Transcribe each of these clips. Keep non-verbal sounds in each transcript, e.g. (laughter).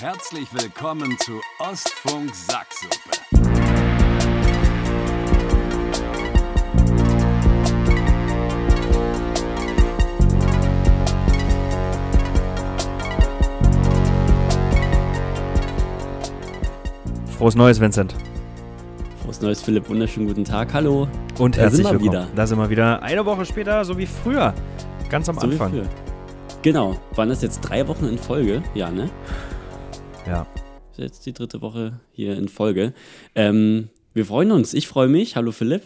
Herzlich willkommen zu Ostfunk Sacksuppe. Frohes Neues, Vincent. Frohes Neues, Philipp. Wunderschönen guten Tag. Hallo. Und Da herzlich sind wir willkommen. wieder. Da sind wir wieder. Eine Woche später, so wie früher. Ganz am So Anfang. Genau. Waren das jetzt drei Wochen in Folge? Ja, ne? Ja. Ist jetzt die dritte Woche hier in Folge. Ähm, wir freuen uns. Ich freue mich. Hallo, Philipp.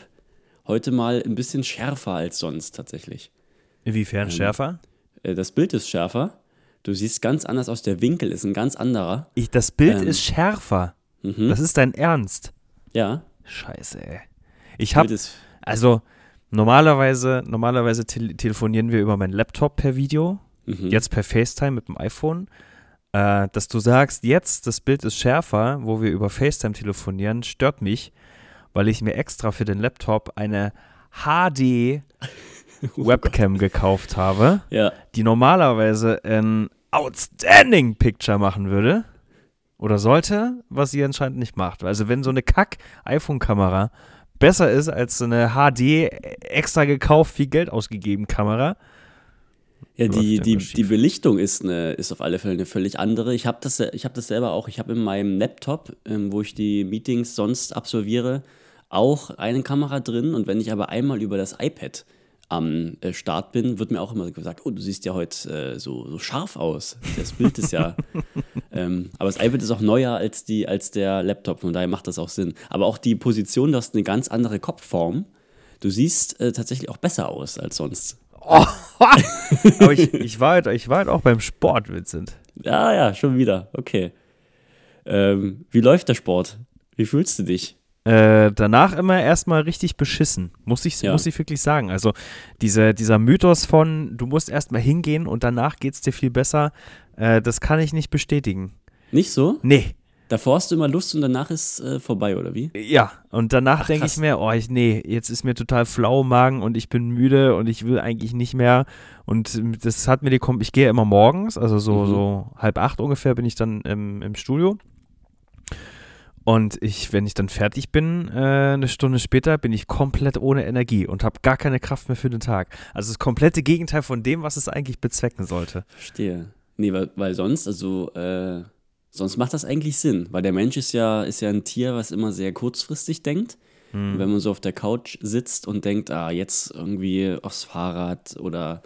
Heute mal ein bisschen schärfer als sonst tatsächlich. Inwiefern schärfer? Äh, das Bild ist schärfer. Du siehst ganz anders aus. Der Winkel ist ein ganz anderer. Ich, das Bild Ähm. ist schärfer. Mhm. Das ist dein Ernst. ja. Scheiße, ey. Ich hab, Bild ist, also normalerweise, normalerweise tele telefonieren wir über meinen Laptop per Video, mhm. jetzt per FaceTime mit dem iPhone. Äh, dass du sagst, jetzt das Bild ist schärfer, wo wir über FaceTime telefonieren, stört mich, weil ich mir extra für den Laptop eine HD (laughs) Webcam gekauft habe, Ja. die normalerweise ein outstanding Picture machen würde oder sollte, was sie anscheinend nicht macht. Also wenn so eine Kack-iPhone-Kamera besser ist als so eine HD extra gekauft, viel Geld ausgegeben Kamera, Ja, die, die, die Belichtung ist, eine, ist auf alle Fälle eine völlig andere. Ich habe das, ich hab das selber auch. Ich habe in meinem Laptop, ähm, wo ich die Meetings sonst absolviere, auch eine Kamera drin. Und wenn ich aber einmal über das iPad am äh, Start bin, wird mir auch immer gesagt, oh, du siehst ja heute äh, so, so scharf aus. Das Bild ist ja. (laughs) ähm, aber das iPad ist auch neuer als, die, als der Laptop, von daher macht das auch Sinn. Aber auch die Position, du hast eine ganz andere Kopfform. Du siehst äh, tatsächlich auch besser aus als sonst. (laughs) Aber ich, ich, war halt, ich war halt auch beim Sport, Vincent. Ja, ja, schon wieder. Okay. Ähm, wie läuft der Sport? Wie fühlst du dich? Äh, danach immer erstmal richtig beschissen, muss ich, Ja. muss ich wirklich sagen. Also diese, dieser Mythos von, du musst erstmal hingehen und danach geht es dir viel besser, äh, das kann ich nicht bestätigen. Nicht so? Nee, Davor hast du immer Lust und danach ist äh, vorbei, oder wie? ja. Und danach Ach, denke ich mir, oh, ich, nee, jetzt ist mir total flau im Magen und ich bin müde und ich will eigentlich nicht mehr. Und ähm, das hat mir die, Kom ich gehe immer morgens, also so, Mhm. so halb acht ungefähr bin ich dann im, im Studio. Und ich, wenn ich dann fertig bin, äh, eine Stunde später, bin ich komplett ohne Energie und habe gar keine Kraft mehr für den Tag. Also das komplette Gegenteil von dem, was es eigentlich bezwecken sollte. Verstehe. Nee, weil, weil sonst, also, äh, sonst macht das eigentlich Sinn. Weil der Mensch ist ja, ist ja ein Tier, was immer sehr kurzfristig denkt. Und wenn man so auf der Couch sitzt und denkt, ah, jetzt irgendwie aufs Fahrrad oder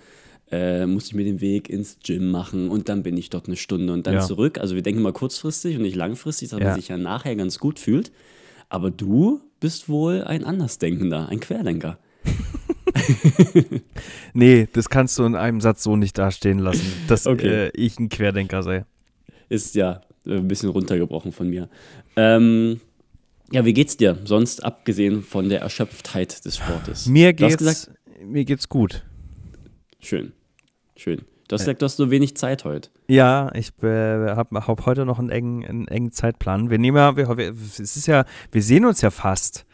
äh, muss ich mir den Weg ins Gym machen und dann bin ich dort eine Stunde und dann Ja. zurück. Also wir denken mal kurzfristig und nicht langfristig, dass Ja. man sich ja nachher ganz gut fühlt. Aber du bist wohl ein Andersdenkender, ein Querdenker. (laughs) Nee, das kannst du in einem Satz so nicht dastehen lassen, dass Okay. äh, ich ein Querdenker sei. Ist ja ein bisschen runtergebrochen von mir. Ähm, ja, wie geht's dir? Sonst abgesehen von der Erschöpftheit des Sportes. Mir geht's, gesagt, mir geht's gut. schön. Schön. Du hast gesagt, du hast so wenig Zeit heute. Ja, ich äh, habe hab heute noch einen engen, einen engen Zeitplan. Wir nehmen ja, wir, wir, es ist ja, wir sehen uns ja fast.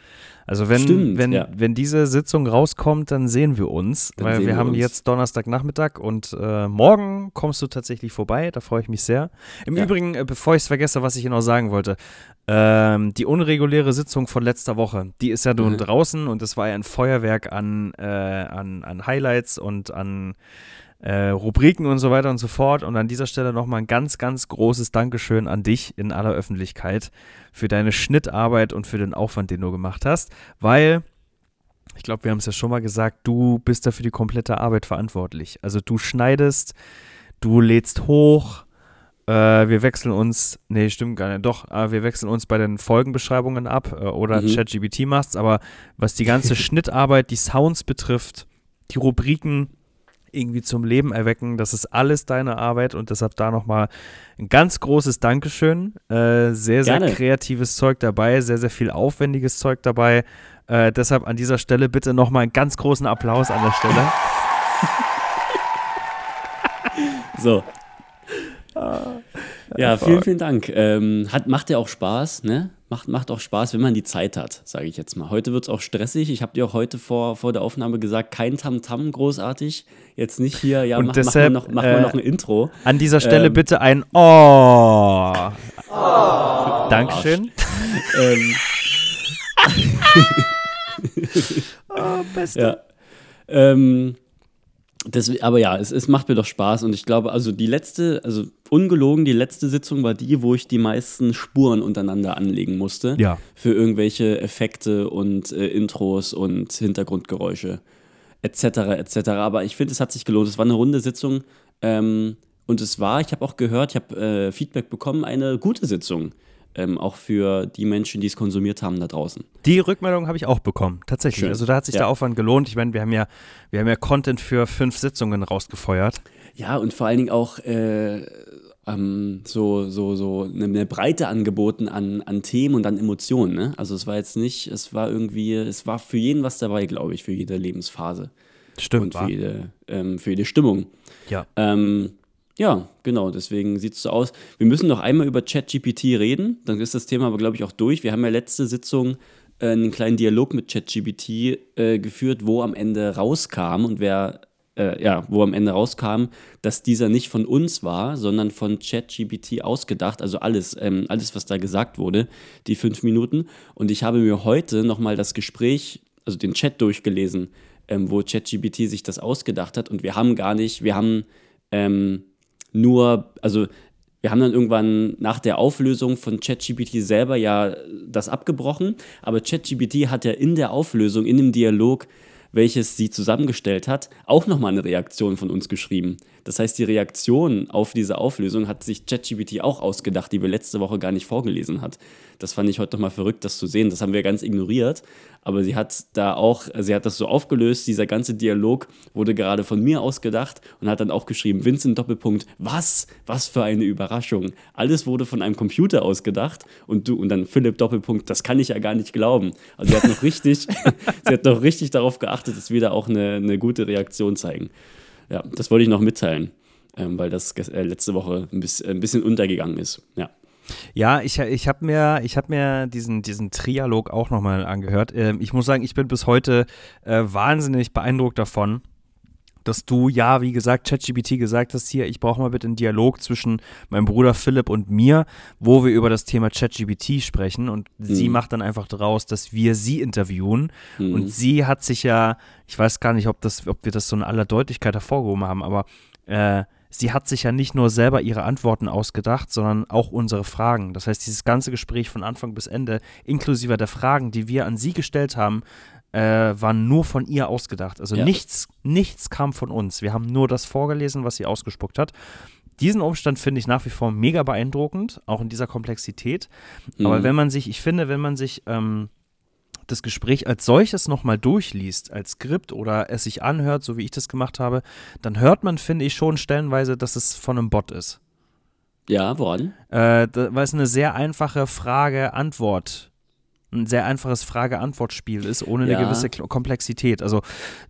Also wenn, Stimmt, wenn, ja. wenn diese Sitzung rauskommt, dann sehen wir uns, Dann weil wir wir haben uns. jetzt Donnerstagnachmittag und äh, morgen kommst du tatsächlich vorbei. Da freue ich mich sehr. Im Ja. Übrigen, äh, bevor ich es vergesse, was ich noch sagen wollte, ähm, die unreguläre Sitzung von letzter Woche, die ist ja nun Mhm. draußen und es war ja ein Feuerwerk an, äh, an, an Highlights und an äh, Rubriken und so weiter und so fort. Und an dieser Stelle nochmal ein ganz, ganz großes Dankeschön an dich in aller Öffentlichkeit für deine Schnittarbeit und für den Aufwand, den du gemacht hast, weil ich glaube, wir haben es ja schon mal gesagt, du bist dafür die komplette Arbeit verantwortlich. Also du schneidest, du lädst hoch, äh, wir wechseln uns, nee, stimmt gar nicht, doch, äh, wir wechseln uns bei den Folgenbeschreibungen ab äh, oder Mhm. ChatGPT machst, aber was die ganze (laughs) Schnittarbeit, die Sounds betrifft, die Rubriken irgendwie zum Leben erwecken, das ist alles deine Arbeit und deshalb da nochmal ein ganz großes Dankeschön. Äh, sehr, sehr Gerne. kreatives Zeug dabei, sehr, sehr viel aufwendiges Zeug dabei. Äh, deshalb an dieser Stelle bitte nochmal einen ganz großen Applaus an der Stelle. (laughs) So. Ja, vielen, vielen Dank. Ähm, hat, macht ja auch Spaß, ne? Macht, macht auch Spaß, wenn man die Zeit hat, sage ich jetzt mal. Heute wird es auch stressig. Ich habe dir auch heute vor, vor der Aufnahme gesagt, kein Tamtam -Tam großartig. Jetzt nicht hier, ja, Und mach, deshalb, mach, mal noch, mach äh, noch ein Intro. An dieser Stelle Ähm. bitte ein Oh. Dankeschön. (laughs) ähm, (laughs) Oh, beste. Ja. Ähm, das, aber ja, es, es macht mir doch Spaß und ich glaube, also die letzte, also ungelogen, die letzte Sitzung war die, wo ich die meisten Spuren untereinander anlegen musste. Ja. Für irgendwelche Effekte und äh, Intros und Hintergrundgeräusche etc. etc. Aber ich finde, es hat sich gelohnt. Es war eine runde Sitzung ähm, und es war, ich habe auch gehört, ich habe äh, Feedback bekommen, eine gute Sitzung. Ähm, auch für die Menschen, die es konsumiert haben da draußen. Die Rückmeldung habe ich auch bekommen, tatsächlich. Schön. Also da hat sich Ja. der Aufwand gelohnt. Ich meine, wir haben ja, wir haben ja Content für fünf Sitzungen rausgefeuert. Ja, und vor allen Dingen auch äh, ähm, so, so, so eine, Breite angeboten an, an Themen und an Emotionen. Ne? Also es war jetzt nicht, es war irgendwie, es war für jeden was dabei, glaube ich, für jede Lebensphase Stimmt, und war. für jede, ähm, für jede Stimmung. Ja. Ähm, ja, genau, deswegen sieht es so aus. Wir müssen noch einmal über ChatGPT reden, dann ist das Thema aber, glaube ich, auch durch. Wir haben ja letzte Sitzung äh, einen kleinen Dialog mit ChatGPT äh, geführt, wo am Ende rauskam und wer, äh, ja, wo am Ende rauskam, dass dieser nicht von uns war, sondern von ChatGPT ausgedacht. Also alles, ähm, alles, was da gesagt wurde, die fünf Minuten. Und ich habe mir heute nochmal das Gespräch, also den Chat durchgelesen, ähm, wo ChatGPT sich das ausgedacht hat. Und wir haben gar nicht, wir haben ähm, nur, also wir haben dann irgendwann nach der Auflösung von ChatGPT selber ja das abgebrochen, aber ChatGPT hat ja in der Auflösung, in dem Dialog, welches sie zusammengestellt hat, auch nochmal eine Reaktion von uns geschrieben. Das heißt, die Reaktion auf diese Auflösung hat sich ChatGPT auch ausgedacht, die wir letzte Woche gar nicht vorgelesen hat. Das fand ich heute nochmal verrückt, das zu sehen. Das haben wir ganz ignoriert. Aber sie hat da auch, sie hat das so aufgelöst, dieser ganze Dialog wurde gerade von mir ausgedacht und hat dann auch geschrieben, Vincent Doppelpunkt, was? Was für eine Überraschung. Alles wurde von einem Computer ausgedacht und du, und dann Philipp Doppelpunkt, das kann ich ja gar nicht glauben. Also sie hat noch richtig, (laughs) sie hat noch richtig darauf geachtet, dass wir da auch eine, eine gute Reaktion zeigen. Ja, das wollte ich noch mitteilen, ähm, weil das äh, letzte Woche ein bisschen, ein bisschen untergegangen ist. Ja. Ja, ich, ich habe mir, ich hab mir diesen, diesen Trialog auch nochmal angehört. Ähm, ich muss sagen, ich bin bis heute äh, wahnsinnig beeindruckt davon, dass du, ja, wie gesagt, ChatGPT gesagt hast, hier, ich brauche mal bitte einen Dialog zwischen meinem Bruder Philipp und mir, wo wir über das Thema ChatGPT sprechen und sie Mhm. macht dann einfach daraus, dass wir sie interviewen Mhm. und sie hat sich ja, ich weiß gar nicht, ob, das, ob wir das so in aller Deutlichkeit hervorgehoben haben, aber äh, sie hat sich ja nicht nur selber ihre Antworten ausgedacht, sondern auch unsere Fragen. Das heißt, dieses ganze Gespräch von Anfang bis Ende, inklusive der Fragen, die wir an sie gestellt haben, äh, waren nur von ihr ausgedacht. Also Ja. nichts, nichts kam von uns. Wir haben nur das vorgelesen, was sie ausgespuckt hat. Diesen Umstand finde ich nach wie vor mega beeindruckend, auch in dieser Komplexität. Aber Mhm. wenn man sich, ich finde, wenn man sich ähm, das Gespräch als solches nochmal durchliest, als Skript oder es sich anhört, so wie ich das gemacht habe, dann hört man, finde ich, schon stellenweise, dass es von einem Bot ist. Ja, woran? Äh, da, weil es eine sehr einfache Frage-Antwort, ein sehr einfaches Frage-Antwort-Spiel ist, ohne eine Ja. gewisse Kl- Komplexität. Also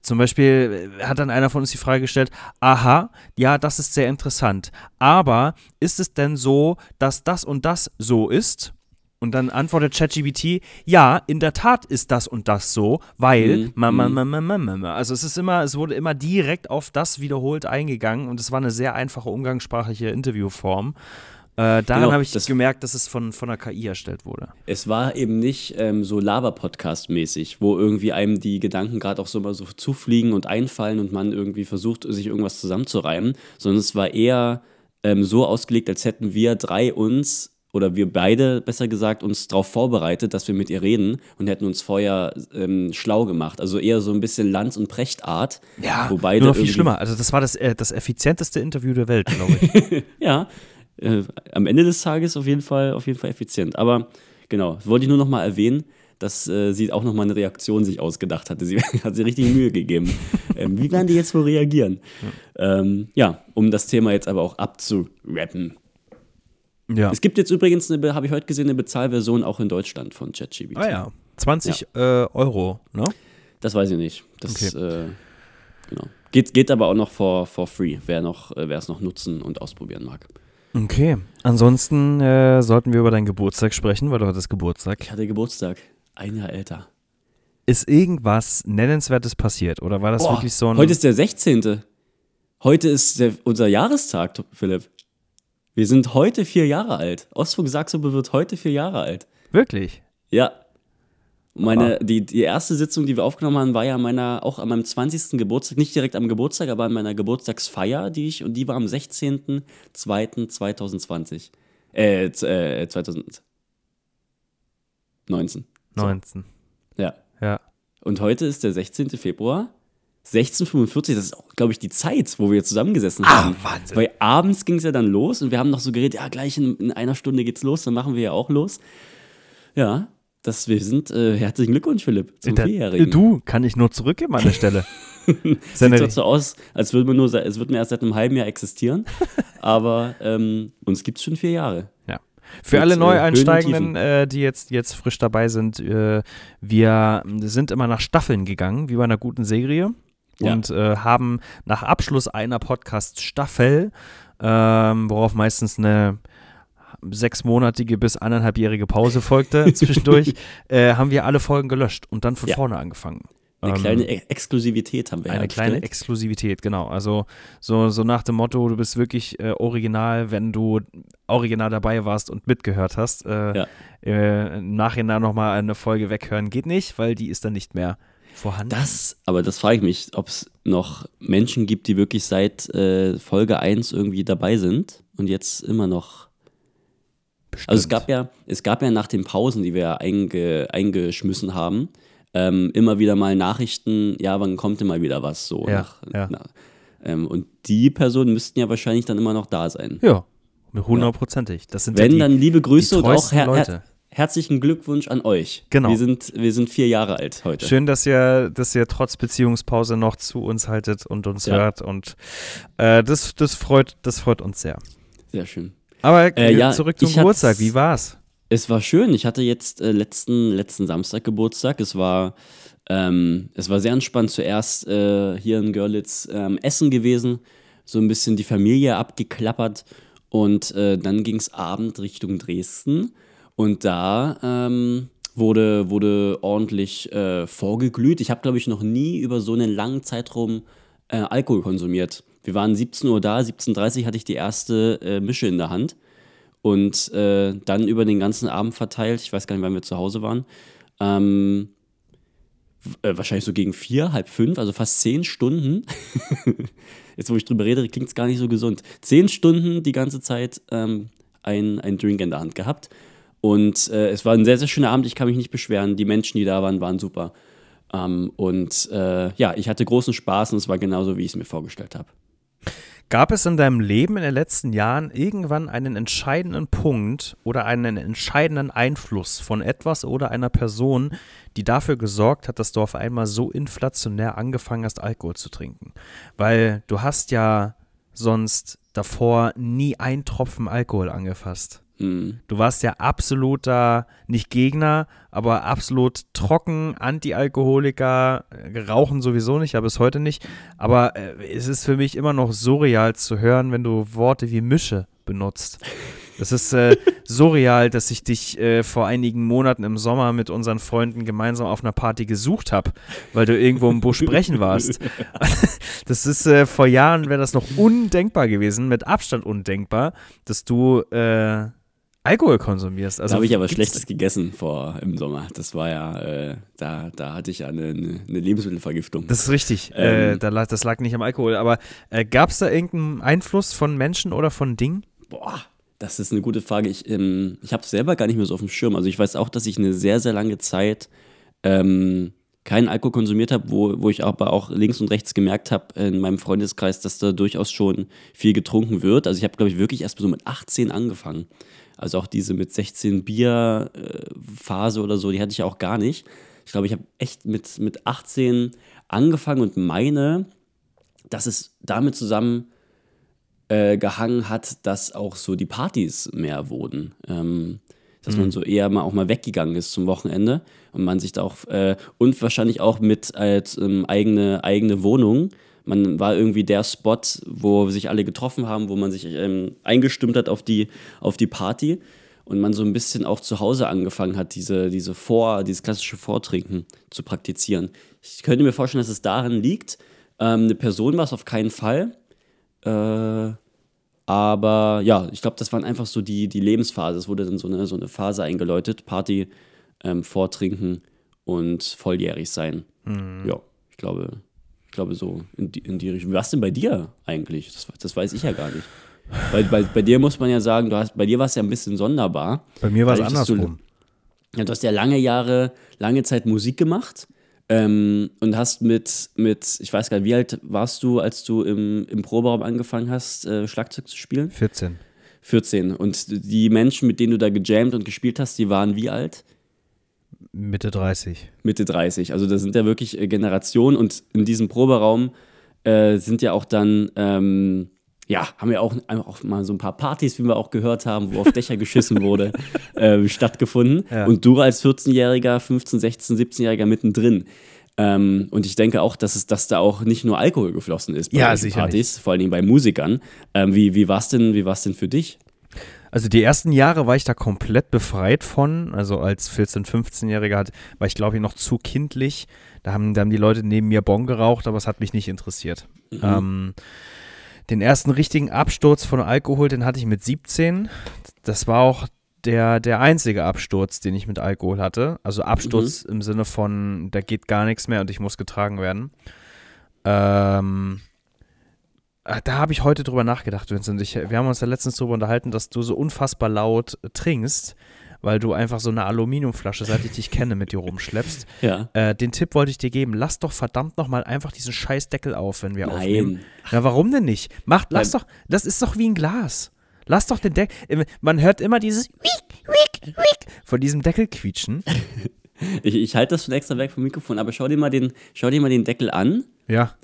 zum Beispiel äh, hat dann einer von uns die Frage gestellt, aha, ja, das ist sehr interessant, aber ist es denn so, dass das und das so ist? Und dann antwortet ChatGPT, ja, in der Tat ist das und das so, weil, Mhm, ma, ma, mhm. ma, ma, ma, ma, ma. also es ist immer, es wurde immer direkt auf das wiederholt eingegangen und es war eine sehr einfache umgangssprachliche Interviewform. Äh, daran Genau, habe ich das- gemerkt, dass es von, von der KI erstellt wurde. Es war eben nicht ähm, so Laber-Podcast-mäßig, wo irgendwie einem die Gedanken gerade auch so mal so zufliegen und einfallen und man irgendwie versucht, sich irgendwas zusammenzureimen, sondern es war eher ähm, so ausgelegt, als hätten wir drei uns oder wir beide, besser gesagt, uns darauf vorbereitet, dass wir mit ihr reden und hätten uns vorher ähm, schlau gemacht. Also eher so ein bisschen Lanz- und Prechtart. wo beide nur noch viel schlimmer. Also das war das, äh, das effizienteste Interview der Welt, glaube ich. (laughs) Ja, äh, am Ende des Tages auf jeden Fall, auf jeden Fall effizient. Aber genau, wollte ich nur noch mal erwähnen, dass äh, sie auch noch mal eine Reaktion sich ausgedacht hatte. Sie (laughs) hat sich richtig Mühe gegeben. (laughs) ähm, wie werden die jetzt wohl reagieren? Ja. Ähm, ja, um das Thema jetzt aber auch abzurappen. ja. Es gibt jetzt übrigens, eine, habe ich heute gesehen, eine Bezahlversion auch in Deutschland von ChatGPT. Ah ja. 20 äh, Euro, ne? Das weiß ich nicht. Das, äh, genau. Geht, geht aber auch noch for, for free, wer noch, äh, wer es noch nutzen und ausprobieren mag. Okay. Ansonsten äh, sollten wir über deinen Geburtstag sprechen, weil du hattest Geburtstag. Ich hatte Geburtstag. Ein Jahr älter. Ist irgendwas Nennenswertes passiert oder war das Boah, wirklich so ein. Heute ist der 16. Heute ist der, unser Jahrestag, Philipp. Wir sind heute vier Jahre alt. Ostfunk Saxobe wird heute vier Jahre alt. wirklich? Ja. Meine, die, die erste Sitzung, die wir aufgenommen haben, war ja meiner, auch an meinem 20. Geburtstag, nicht direkt am Geburtstag, aber an meiner Geburtstagsfeier, die ich, und die war am 16.02.2020. Äh, äh, 2019. 19. Ja. Ja. Und heute ist der 16. Februar. 1645, das ist auch, glaube ich, die Zeit, wo wir zusammengesessen haben. Ah, Wahnsinn. Weil abends ging es ja dann los und wir haben noch so geredet, ja, gleich in, in einer Stunde geht's los, dann machen wir ja auch los. Ja, das, wir sind, äh, herzlichen Glückwunsch, Philipp, zum Da- Vierjährigen. Du, kann ich nur zurückgeben an der Stelle. (laughs) Sieht so aus, als würde man nur, es wird mir erst seit einem halben Jahr existieren, (laughs) aber ähm, uns gibt es schon vier Jahre. Ja. Für Mit, alle äh, Neueinsteigenden, äh, die jetzt, jetzt frisch dabei sind, äh, wir sind immer nach Staffeln gegangen, wie bei einer guten Serie. Ja. Und äh, haben nach Abschluss einer Podcast-Staffel, ähm, worauf meistens eine sechsmonatige bis anderthalbjährige Pause (laughs) folgte zwischendurch, äh, haben wir alle Folgen gelöscht und dann von Ja. vorne angefangen. Eine Ähm, kleine E- Exklusivität haben wir eine kleine. Exklusivität, genau. Also so, so nach dem Motto, du bist wirklich äh, original, wenn du original dabei warst und mitgehört hast. Äh, Ja. äh, Im Nachhinein nochmal eine Folge weghören geht nicht, weil die ist dann nicht mehr vorhanden. Das, aber das frage ich mich, ob es noch Menschen gibt, die wirklich seit äh, Folge 1 irgendwie dabei sind und jetzt immer noch. Also es gab ja, es gab ja nach den Pausen, die wir einge, eingeschmissen haben, ähm, immer wieder mal Nachrichten, ja, wann kommt denn mal wieder was so. Ja, nach, ja. nach, ähm, und die Personen müssten ja wahrscheinlich dann immer noch da sein. Ja, hundertprozentig. Das sind ja Wenn, die, dann liebe Grüße und auch her her herzlichen Glückwunsch an euch. Genau. Wir sind, wir sind vier Jahre alt heute. Schön, dass ihr, dass ihr trotz Beziehungspause noch zu uns haltet und uns Ja. hört. Und äh, das, das, freut, das freut uns sehr. Sehr schön. Aber Äh, ja, zurück zum Geburtstag. Wie war's? Es war schön. Ich hatte jetzt äh, letzten, letzten Samstag Geburtstag. Es war, ähm, es war sehr entspannt. Zuerst äh, hier in Görlitz ähm, essen gewesen, so ein bisschen die Familie abgeklappert und äh, dann ging es Abend Richtung Dresden und da ähm, wurde, wurde ordentlich äh, vorgeglüht. Ich habe, glaube ich, noch nie über so einen langen Zeitraum äh, Alkohol konsumiert. Wir waren 17 Uhr da, 17.30 Uhr hatte ich die erste äh, Mische in der Hand und äh, dann über den ganzen Abend verteilt, ich weiß gar nicht, wann wir zu Hause waren, ähm, äh, wahrscheinlich so gegen vier, halb fünf, also fast zehn Stunden. (laughs) Jetzt, wo ich drüber rede, klingt es gar nicht so gesund. Zehn Stunden die ganze Zeit ähm, ein, ein Drink in der Hand gehabt. Und äh, es war ein sehr, sehr schöner Abend, ich kann mich nicht beschweren. Die Menschen, die da waren, waren super. Ähm, und äh, ja, ich hatte großen Spaß und es war genauso, wie ich es mir vorgestellt habe. Gab es in deinem Leben in den letzten Jahren irgendwann einen entscheidenden Punkt oder einen entscheidenden Einfluss von etwas oder einer Person, die dafür gesorgt hat, dass du auf einmal so inflationär angefangen hast, Alkohol zu trinken? Weil du hast ja sonst davor nie einen Tropfen Alkohol angefasst. Hm. Du warst ja absoluter, nicht Gegner, aber absolut trocken, Anti-Alkoholiker, äh, rauchen sowieso nicht, aber bis heute nicht. Aber äh, es ist für mich immer noch surreal zu hören, wenn du Worte wie Mische benutzt. Das ist äh, (laughs) surreal, dass ich dich äh, vor einigen Monaten im Sommer mit unseren Freunden gemeinsam auf einer Party gesucht habe, weil du irgendwo im Busch brechen warst. (laughs) Das ist äh, vor Jahren wäre das noch undenkbar gewesen, mit Abstand undenkbar, dass du äh, Alkohol konsumierst. Also da habe ich aber Schlechtes gegessen vor im Sommer. Das war ja, äh, da, da hatte ich ja eine, eine Lebensmittelvergiftung. Das ist richtig. äh, Ähm. da, lag- das lag nicht am Alkohol. Aber äh, gab es da irgendeinen Einfluss von Menschen oder von Dingen? Boah, das ist eine gute Frage. Ich, ähm, ich habe es selber gar nicht mehr so auf dem Schirm. Also ich weiß auch, dass ich eine sehr, sehr lange Zeit ähm, keinen Alkohol konsumiert habe, wo, wo ich aber auch links und rechts gemerkt habe in meinem Freundeskreis, dass da durchaus schon viel getrunken wird. Also ich habe, glaube ich, wirklich erst so mit 18 angefangen. Also auch diese mit 16 Bier äh, oder so, die hatte ich auch gar nicht. Ich glaube, ich habe echt mit, mit 18 angefangen und meine, dass es damit zusammen äh, gehangen hat, dass auch so die Partys mehr wurden. Ähm, dass man so eher mal auch mal weggegangen ist zum Wochenende und man sich da auch äh, und wahrscheinlich auch mit als ähm, eigene, eigene Wohnung, Man war irgendwie der Spot, wo sich alle getroffen haben, wo man sich ähm, eingestimmt hat auf die, auf die Party und man so ein bisschen auch zu Hause angefangen hat, diese, diese Vor, dieses klassische Vortrinken zu praktizieren. Ich könnte mir vorstellen, dass es daran liegt. Ähm, eine Person war es auf keinen Fall. Äh, aber ja, ich glaube, das waren einfach so die, die Lebensphase. Es wurde dann so eine, so eine Phase eingeläutet: Party, ähm, Vortrinken und volljährig sein. Mhm. Ja, ich glaube, ich glaube so in die, in die Richtung. Was denn bei dir eigentlich? Das, das weiß ich ja gar nicht. Weil bei, bei dir muss man ja sagen, du hast, bei dir war es ja ein bisschen sonderbar. Bei mir war es andersrum. Du, ja, du hast ja lange Jahre, lange Zeit Musik gemacht ähm, und hast mit, mit, ich weiß gar nicht, wie alt warst du, als du im, im Proberaum angefangen hast, äh, Schlagzeug zu spielen? 14. 14. Und die Menschen, mit denen du da gejammt und gespielt hast, die waren wie alt? Mitte 30. Mitte 30. Also da sind ja wirklich äh, Generationen und in diesem Proberaum äh, sind ja auch dann, ähm, ja, haben wir auch, auch mal so ein paar Partys, wie wir auch gehört haben, wo auf Dächer geschissen wurde, (laughs) äh, stattgefunden. Ja. Und du als 14-Jähriger, 15, 16, 17-Jähriger mittendrin. Ähm, und ich denke auch, dass, es, dass da auch nicht nur Alkohol geflossen ist bei ja, Partys, vor allen Dingen bei Musikern. Ähm, wie wie war es denn, denn für dich? Also die ersten Jahre war ich da komplett befreit von. Also als 14-, 15-Jähriger war ich, glaube ich, noch zu kindlich. Da haben, da haben die Leute neben mir Bon geraucht, aber es hat mich nicht interessiert. Mhm. Ähm, den ersten richtigen Absturz von Alkohol, den hatte ich mit 17. Das war auch der, der einzige Absturz, den ich mit Alkohol hatte. Also Absturz mhm. im Sinne von, da geht gar nichts mehr und ich muss getragen werden. Ähm, da habe ich heute drüber nachgedacht, Vincent. Ich, wir haben uns ja letztens darüber unterhalten, dass du so unfassbar laut trinkst, weil du einfach so eine Aluminiumflasche, seit ich dich kenne, mit dir rumschleppst. Ja. Äh, den Tipp wollte ich dir geben. Lass doch verdammt nochmal einfach diesen Scheißdeckel auf, wenn wir Nein. aufnehmen. Na, warum denn nicht? Mach, lass doch, das ist doch wie ein Glas. Lass doch den Deckel. Man hört immer dieses von diesem Deckel quietschen. (laughs) ich, ich halte das schon extra weg vom Mikrofon, aber schau dir mal den, schau dir mal den Deckel an. Ja.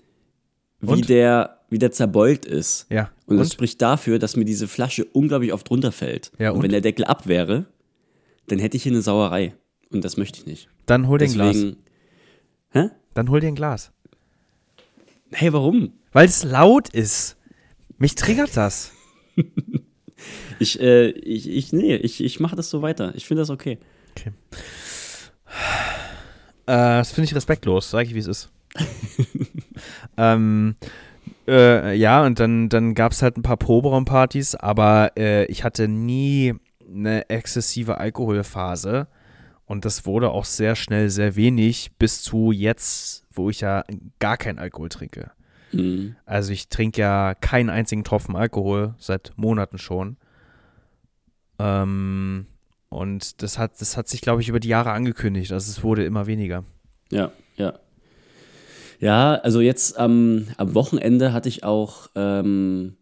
Wie der wie der zerbeult ist. Ja. Und, und das spricht dafür, dass mir diese Flasche unglaublich oft runterfällt. Ja, und, und wenn der Deckel ab wäre, dann hätte ich hier eine Sauerei. Und das möchte ich nicht. Dann hol dir ein Glas. Hä? Dann hol dir ein Glas. Hey, warum? Weil es laut ist. Mich triggert das. (laughs) ich, äh, ich, ich, nee, ich, ich mache das so weiter. Ich finde das okay. Okay. Äh, das finde ich respektlos, sage ich, wie es ist. (laughs) ähm, äh, ja, und dann, dann gab es halt ein paar Proberaumpartys, aber äh, ich hatte nie eine exzessive Alkoholphase. Und das wurde auch sehr schnell sehr wenig, bis zu jetzt, wo ich ja gar keinen Alkohol trinke. Mhm. Also ich trinke ja keinen einzigen Tropfen Alkohol seit Monaten schon. Ähm, und das hat, das hat sich, glaube ich, über die Jahre angekündigt. Also es wurde immer weniger. Ja, ja. Ja, also jetzt ähm, am Wochenende hatte ich auch, ähm,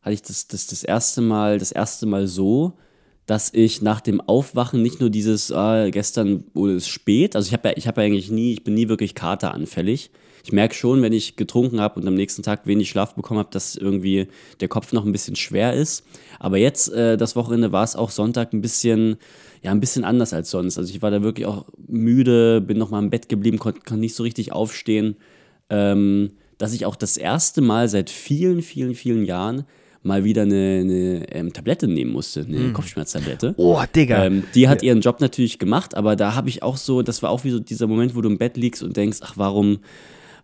hatte ich das, das, das erste Mal, das erste Mal so, dass ich nach dem Aufwachen nicht nur dieses, äh, gestern wurde es spät, also ich habe ja, ich habe ja eigentlich nie, ich bin nie wirklich kateranfällig. Ich merke schon, wenn ich getrunken habe und am nächsten Tag wenig Schlaf bekommen habe, dass irgendwie der Kopf noch ein bisschen schwer ist. Aber jetzt, äh, das Wochenende, war es auch Sonntag ein bisschen, ja, ein bisschen anders als sonst. Also ich war da wirklich auch müde, bin noch mal im Bett geblieben, konnte kon nicht so richtig aufstehen ähm, dass ich auch das erste Mal seit vielen, vielen, vielen Jahren mal wieder eine, eine ähm, Tablette nehmen musste, eine mm. Kopfschmerztablette. Oh, Digga. Ähm, die hat ihren Job natürlich gemacht, aber da habe ich auch so, das war auch wie so dieser Moment, wo du im Bett liegst und denkst, ach, warum,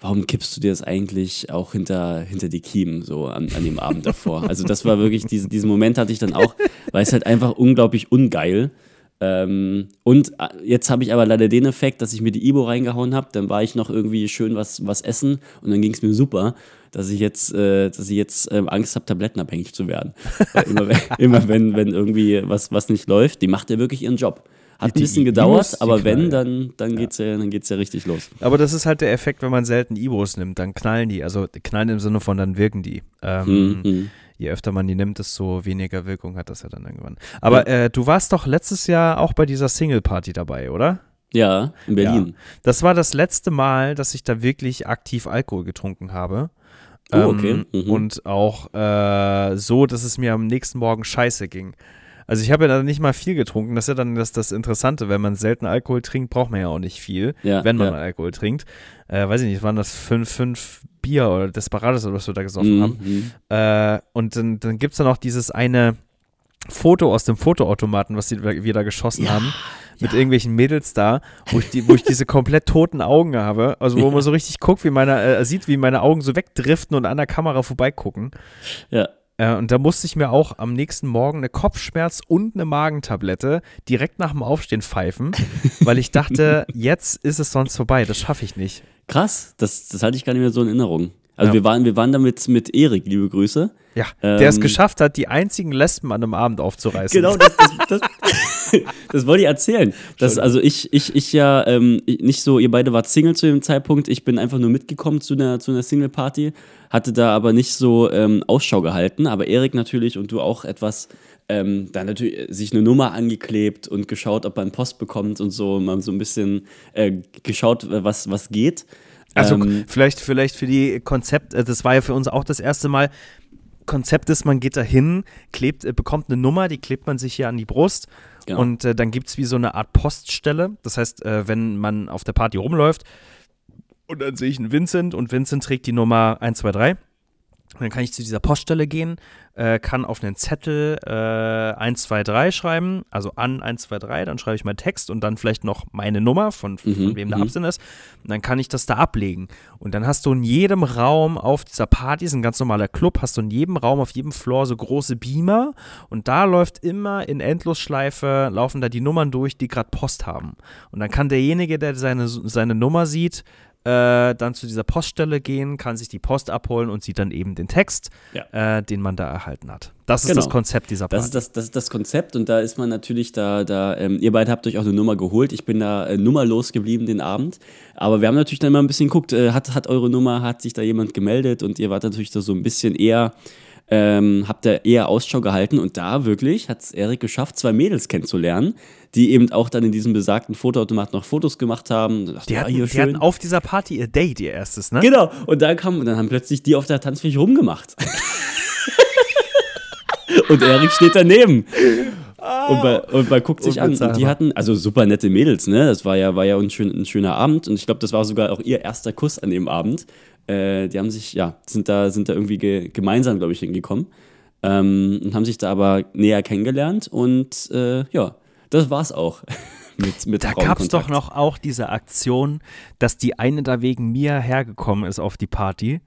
warum kippst du dir das eigentlich auch hinter, hinter die Kiemen, so an, an dem Abend davor? Also das war wirklich, diese, diesen Moment hatte ich dann auch, weil es halt einfach unglaublich ungeil ähm, und äh, jetzt habe ich aber leider den Effekt, dass ich mir die Ibo reingehauen habe. Dann war ich noch irgendwie schön was, was essen und dann ging es mir super, dass ich jetzt, äh, dass ich jetzt äh, Angst habe, tablettenabhängig zu werden. (laughs) immer, immer wenn, wenn irgendwie was, was nicht läuft, die macht ja wirklich ihren Job. Hat ein bisschen gedauert, aber wenn, dann, dann geht es ja, dann geht's ja richtig los. Aber das ist halt der Effekt, wenn man selten Ibos nimmt, dann knallen die. Also knallen im Sinne von, dann wirken die. Ähm, hm, hm je öfter man die nimmt, desto weniger Wirkung hat das ja dann irgendwann. Aber ja. äh, du warst doch letztes Jahr auch bei dieser Single-Party dabei, oder? Ja, in Berlin. Ja. Das war das letzte Mal, dass ich da wirklich aktiv Alkohol getrunken habe. Oh, okay. Ähm, mhm. Und auch äh, so, dass es mir am nächsten Morgen scheiße ging. Also ich habe ja dann nicht mal viel getrunken. Das ist ja dann das, das Interessante. Wenn man selten Alkohol trinkt, braucht man ja auch nicht viel, ja, wenn man ja. Alkohol trinkt. Äh, weiß ich nicht, waren das fünf, fünf Bier oder Desperados oder was wir da gesoffen Mhm, haben. mhm. Äh, und dann, dann gibt es da noch dieses eine Foto aus dem Fotoautomaten, was die, wir da geschossen Ja, haben, mit ja. irgendwelchen Mädels da, wo ich, die, wo ich diese komplett toten Augen habe. Also wo man so richtig guckt, wie meine, äh, sieht, wie meine Augen so wegdriften und an der Kamera vorbeigucken. Ja. Äh, und da musste ich mir auch am nächsten Morgen eine Kopfschmerz- und eine Magentablette direkt nach dem Aufstehen pfeifen, weil ich dachte, (laughs) jetzt ist es sonst vorbei, das schaffe ich nicht. Krass, das, das hatte ich gar nicht mehr so in Erinnerung. Also Ja. wir waren, wir waren damit mit Erik, liebe Grüße. Ja, der es Ähm, geschafft hat, die einzigen Lesben an einem Abend aufzureißen. Genau, das, das, das, (laughs) das wollte ich erzählen. Das, also ich, ich, ich ja ähm, ich- nicht so, ihr beide wart Single zu dem Zeitpunkt, ich bin einfach nur mitgekommen zu einer, zu einer Single-Party, hatte da aber nicht so ähm, Ausschau gehalten, aber Erik natürlich und du auch etwas, ähm, da natürlich sich eine Nummer angeklebt und geschaut, ob man Post bekommt und so, mal so ein bisschen äh, geschaut, was, was geht. Also Ähm, vielleicht, vielleicht für die Konzept, äh, das war ja für uns auch das erste Mal. Konzept ist, man geht da hin, klebt, äh, bekommt eine Nummer, die klebt man sich hier an die Brust Genau. und äh, dann gibt es wie so eine Art Poststelle. Das heißt, äh, wenn man auf der Party rumläuft und dann sehe ich einen Vincent und Vincent trägt die Nummer 123. Dann kann ich zu dieser Poststelle gehen, äh, kann auf einen Zettel äh, 123 schreiben, also an 123, dann schreibe ich meinen Text und dann vielleicht noch meine Nummer, von, von Mhm, wem der mhm. Absinn ist. Und dann kann ich das da ablegen. Und dann hast du in jedem Raum auf dieser Party, ist ein ganz normaler Club, hast du in jedem Raum, auf jedem Floor so große Beamer und da läuft immer in Endlosschleife, laufen da die Nummern durch, die gerade Post haben. Und dann kann derjenige, der seine, seine Nummer sieht, äh, dann zu dieser Poststelle gehen, kann sich die Post abholen und sieht dann eben den Text, Ja. äh, den man da erhalten hat. Das ist Genau. das Konzept dieser Party. Das ist das, das ist das Konzept und da ist man natürlich da, da ähm, ihr beide habt euch auch eine Nummer geholt. Ich bin da äh, nummerlos geblieben den Abend. Aber wir haben natürlich dann mal ein bisschen geguckt, äh, hat, hat eure Nummer, hat sich da jemand gemeldet und ihr wart natürlich da so ein bisschen eher, ähm, habt da eher Ausschau gehalten und da wirklich hat es Erik geschafft, zwei Mädels kennenzulernen, die eben auch dann in diesem besagten Fotoautomat noch Fotos gemacht haben. Da dachte die, ah, hatten, hier die hatten auf dieser Party ihr Date, ihr erstes, ne? Genau, und dann kam, und dann haben plötzlich die auf der Tanzfläche rumgemacht. (laughs) und Erik steht daneben. Und bei, und bei guckt sich an. Und die hatten, also super nette Mädels, ne? Das war ja, war ja ein, schön, ein schöner Abend. Und ich glaube, das war sogar auch ihr erster Kuss an dem Abend. Äh, die haben sich, ja, sind da, sind da irgendwie ge gemeinsam, glaube ich, hingekommen. Ähm, und haben sich da aber näher kennengelernt. Und äh, ja, das war's auch. (laughs) mit, mit Da gab es doch noch auch diese Aktion, dass die eine da wegen mir hergekommen ist auf die Party,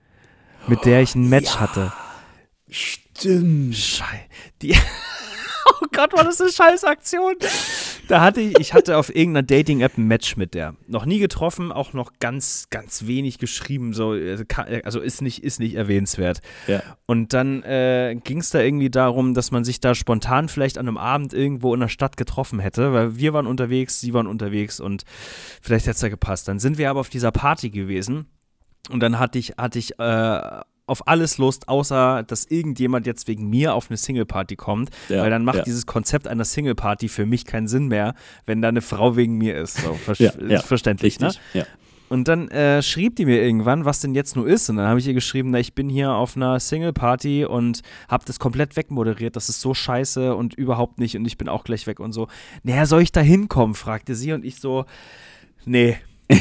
mit der ich ein Match hatte. Stimmt. Schei. Die (laughs) (laughs) oh Gott, war das eine scheiß Aktion. Da hatte ich, ich hatte auf irgendeiner Dating-App ein Match mit der. Noch nie getroffen, auch noch ganz, ganz wenig geschrieben. So, also ka- also ist nicht, ist nicht erwähnenswert. Ja. Und dann äh, ging es da irgendwie darum, dass man sich da spontan vielleicht an einem Abend irgendwo in der Stadt getroffen hätte, weil wir waren unterwegs, sie waren unterwegs und vielleicht hätte es da gepasst. Dann sind wir aber auf dieser Party gewesen und dann hatte ich, hatte ich äh, auf alles Lust, außer dass irgendjemand jetzt wegen mir auf eine Single-Party kommt, Ja, weil dann macht ja. dieses Konzept einer Single-Party für mich keinen Sinn mehr, wenn da eine Frau wegen mir ist. So, ver Ja, ja, verständlich, ne? Richtig. Ja. Und dann äh, schrieb die mir irgendwann, was denn jetzt nur ist. Und dann habe ich ihr geschrieben, na, ich bin hier auf einer Single-Party und habe das komplett wegmoderiert. Das ist so scheiße und überhaupt nicht. Und ich bin auch gleich weg und so. Naja, soll ich da hinkommen? fragte sie. Und ich so, nee. (laughs)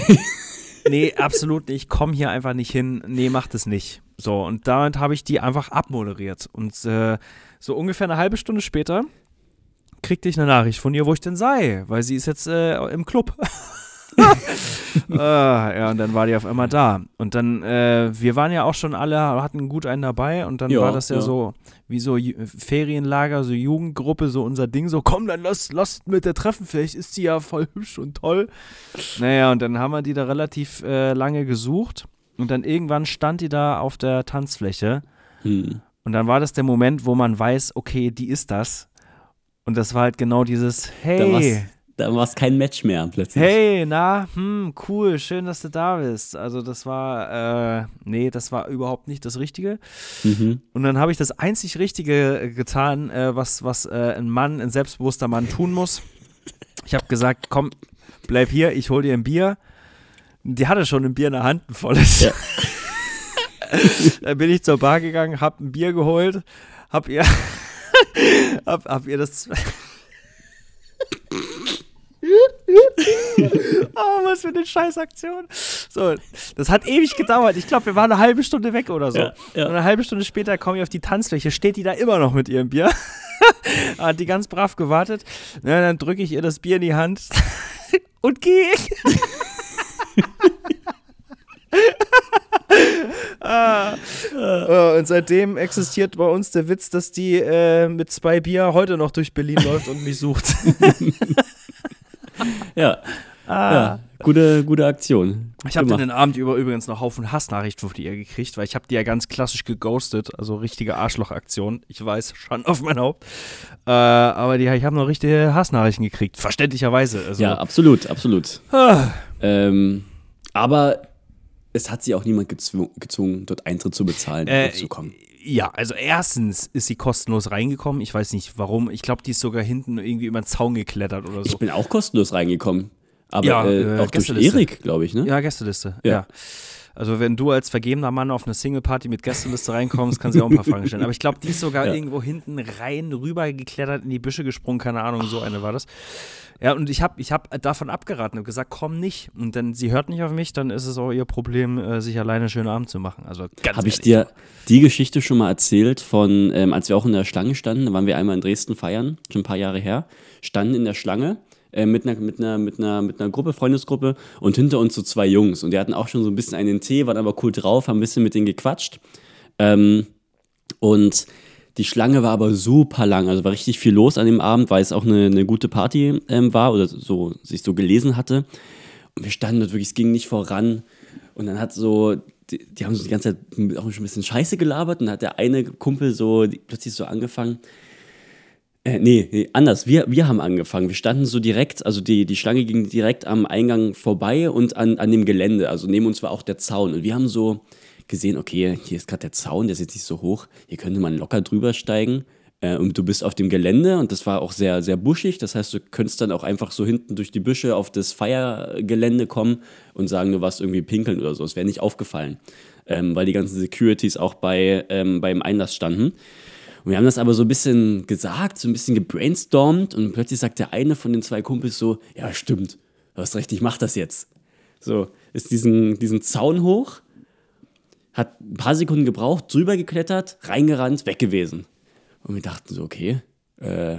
nee, absolut nicht. Komm hier einfach nicht hin. Nee, mach das nicht. So, und damit habe ich die einfach abmoderiert. Und äh, so ungefähr eine halbe Stunde später kriegte ich eine Nachricht von ihr, wo ich denn sei, weil sie ist jetzt äh, im Club. (laughs) ah, ja, und dann war die auf einmal da. Und dann, äh, wir waren ja auch schon alle, hatten gut einen dabei und dann Ja, war das ja, ja. so wie so Ju- Ferienlager, so Jugendgruppe, so unser Ding, so komm, dann lass, lass mit der treffen, vielleicht ist die ja voll hübsch und toll. Naja, und dann haben wir die da relativ äh, lange gesucht und dann irgendwann stand die da auf der Tanzfläche Hm. und dann war das der Moment, wo man weiß, okay, die ist das. Und das war halt genau dieses, hey, da war's kein Match mehr plötzlich. hey, na, hm, cool, schön, dass du da bist. Also das war, äh, nee, das war überhaupt nicht das Richtige. Mhm. Und dann habe ich das einzig Richtige getan, äh, was, was äh, ein Mann, ein selbstbewusster Mann tun muss. Ich habe gesagt, komm, bleib hier, ich hol dir ein Bier. Die hatte schon ein Bier in der Hand, ein volles. Ja. (laughs) dann bin ich zur Bar gegangen, hab ein Bier geholt, hab ihr, (laughs) hab, hab ihr das. (laughs) oh, was für eine Scheißaktion. So, das hat ewig gedauert. Ich glaube, wir waren eine halbe Stunde weg oder so. Ja, ja. Und eine halbe Stunde später komme ich auf die Tanzfläche, steht die da immer noch mit ihrem Bier. Hat die ganz brav gewartet. Na, dann drücke ich ihr das Bier in die Hand und gehe. Ah. Äh, Und seitdem existiert bei uns der Witz, dass die äh, mit zwei Bier heute noch durch Berlin (laughs) läuft und mich sucht. (laughs) Ja, Ah. ja. Gute, gute Aktion. Ich habe den Abend über übrigens noch Haufen Hassnachrichten von ihr gekriegt, weil ich habe die ja ganz klassisch geghostet, also richtige Arschlochaktion. Ich weiß, schon auf mein Haupt. Äh, aber die, ich habe noch richtige Hassnachrichten gekriegt, verständlicherweise. Also, Ja, absolut, absolut. Ah. Ähm, aber es hat sie auch niemand gezwungen, dort Eintritt zu bezahlen, Äh, um zu kommen. Ja, also erstens ist sie kostenlos reingekommen. Ich weiß nicht warum. Ich glaube, die ist sogar hinten irgendwie über den Zaun geklettert oder so. Ich bin auch kostenlos reingekommen. Aber Ja, äh, äh, auch durch. Erik, glaube ich, ne? ja, Gästeliste. Ja. Ja. Also wenn du als vergebener Mann auf eine Single-Party mit Gästeliste reinkommst, kann sie auch ein paar Fragen stellen. Aber ich glaube, die ist sogar (laughs) Ja. irgendwo hinten rein rüber geklettert, in die Büsche gesprungen, keine Ahnung, so eine war das. Ja, und ich habe ich hab davon abgeraten und gesagt, komm nicht. Und dann sie hört nicht auf mich, dann ist es auch ihr Problem, äh, sich alleine einen schönen Abend zu machen. Also ganz Habe ich dir die Geschichte schon mal erzählt von, ähm, als wir auch in der Schlange standen, da waren wir einmal in Dresden feiern, schon ein paar Jahre her, standen in der Schlange äh, mit, einer, mit, einer, mit, einer, mit einer Gruppe, Freundesgruppe und hinter uns so zwei Jungs und die hatten auch schon so ein bisschen einen Tee, waren aber cool drauf, haben ein bisschen mit denen gequatscht ähm, und die Schlange war aber super lang, also war richtig viel los an dem Abend, weil es auch eine, eine gute Party ähm, war oder so sich so gelesen hatte. Und wir standen dort wirklich, es ging nicht voran. Und dann hat so, die, die haben so die ganze Zeit auch schon ein bisschen Scheiße gelabert. Und dann hat der eine Kumpel so plötzlich so angefangen. Äh, nee, nee, anders. Wir, wir haben angefangen. Wir standen so direkt, also die, die Schlange ging direkt am Eingang vorbei und an, an dem Gelände. Also neben uns war auch der Zaun. Und wir haben so gesehen, okay, hier ist gerade der Zaun, der ist jetzt nicht so hoch. Hier könnte man locker drüber steigen. Äh, und du bist auf dem Gelände und das war auch sehr, sehr buschig. Das heißt, du könntest dann auch einfach so hinten durch die Büsche auf das Feiergelände kommen und sagen, du warst irgendwie pinkeln oder so. Es wäre nicht aufgefallen, ähm, weil die ganzen Securities auch bei, ähm, beim Einlass standen. Und wir haben das aber so ein bisschen gesagt, so ein bisschen gebrainstormt und plötzlich sagt der eine von den zwei Kumpels so, ja stimmt, du hast recht, ich mach das jetzt. So, ist diesen, diesen Zaun hoch, hat ein paar Sekunden gebraucht, drüber geklettert, reingerannt, weg gewesen. Und wir dachten so, okay, äh,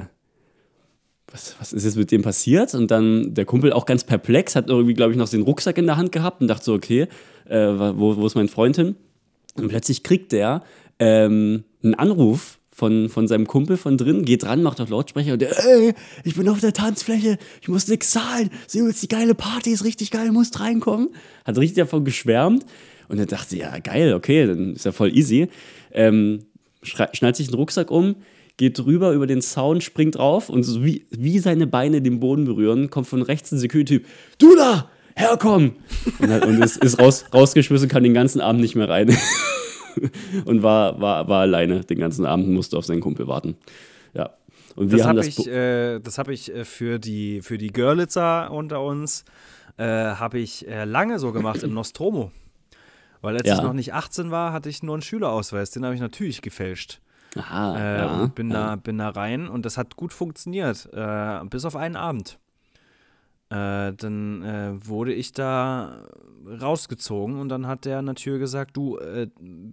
was, was ist jetzt mit dem passiert? Und dann der Kumpel auch ganz perplex, hat irgendwie, glaube ich, noch den Rucksack in der Hand gehabt und dachte so, okay, äh, wo, wo ist mein Freund hin? Und plötzlich kriegt der ähm, einen Anruf von, von seinem Kumpel von drin, geht ran, macht auf Lautsprecher und der, ey, ich bin auf der Tanzfläche, ich muss nix zahlen, sieh jetzt die geile Party, ist richtig geil, musst reinkommen. Hat richtig davon geschwärmt und er dachte, ja, geil, okay, dann ist ja voll easy. Ähm, schnallt sich den Rucksack um, geht rüber über den Zaun, springt drauf und so wie, wie seine Beine den Boden berühren, kommt von rechts ein Security-Typ, du da, herkommen! Und, hat, und ist, ist raus, rausgeschmissen, kann den ganzen Abend nicht mehr rein. (laughs) (laughs) und war, war, war alleine den ganzen Abend, musste auf seinen Kumpel warten. Ja. Und wir Das haben habe das. ich, äh, das hab ich äh, für die, für die Görlitzer unter uns, äh, habe ich äh, lange so gemacht im Nostromo. Weil als Ja. ich noch nicht 18 war, hatte ich nur einen Schülerausweis. Den habe ich natürlich gefälscht. aha, Äh, ja, und bin, ja. da, bin da rein und das hat gut funktioniert. Äh, bis auf einen Abend. Äh, dann äh, wurde ich da rausgezogen und dann hat der an der Tür gesagt, du, äh,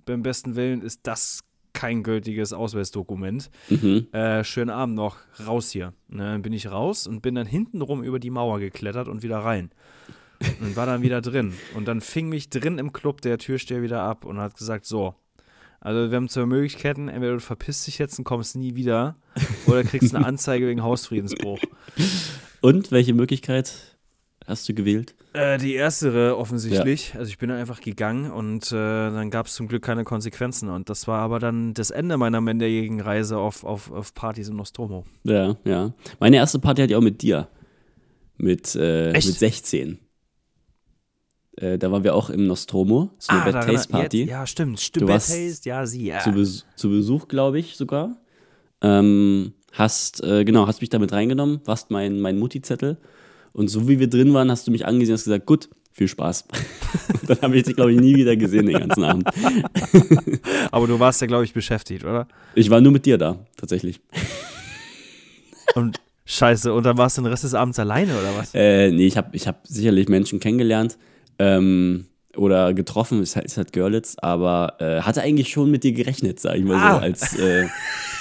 beim besten Willen ist das kein gültiges Ausweisdokument. Mhm. Äh, schönen Abend noch, raus hier. Ne, dann bin ich raus und bin dann hintenrum über die Mauer geklettert und wieder rein. Und war dann wieder drin. Und dann fing mich drin im Club der Türsteher wieder ab und hat gesagt, so, also wir haben zwei Möglichkeiten, entweder du verpisst dich jetzt und kommst nie wieder oder kriegst eine (laughs) Anzeige wegen Hausfriedensbruch. Und welche Möglichkeit hast du gewählt? Äh, die erstere offensichtlich. Also ich bin einfach gegangen und äh, dann gab es zum Glück keine Konsequenzen. Und das war aber dann das Ende meiner minderjährigen Reise auf, auf, auf Partys im Nostromo. Ja, ja. Meine erste Party hatte ich auch mit dir. Mit, äh, mit 16. Äh, da waren wir auch im Nostromo. So eine Bad daran- Taste Party. Ah, Jetzt, ja, stimmt. Stimmt. Du Bad warst Taste, ja, sie, ja. zu, Bes zu Besuch, glaube ich, sogar. Ähm, hast, äh, genau, hast mich damit reingenommen, warst mein, mein Mutti-Zettel. Und so wie wir drin waren, hast du mich angesehen und hast gesagt, gut, viel Spaß. (laughs) Dann habe ich dich, glaube ich, nie wieder gesehen den ganzen Abend. (laughs) Aber du warst ja, glaube ich, beschäftigt, oder? Ich war nur mit dir da, tatsächlich. Und scheiße, und dann warst du den Rest des Abends alleine, oder was? Äh, nee, ich habe ich hab sicherlich Menschen kennengelernt. Ähm, oder getroffen, ist halt, ist halt Görlitz, aber äh, hatte eigentlich schon mit dir gerechnet, sag ich mal Ah. so, als äh,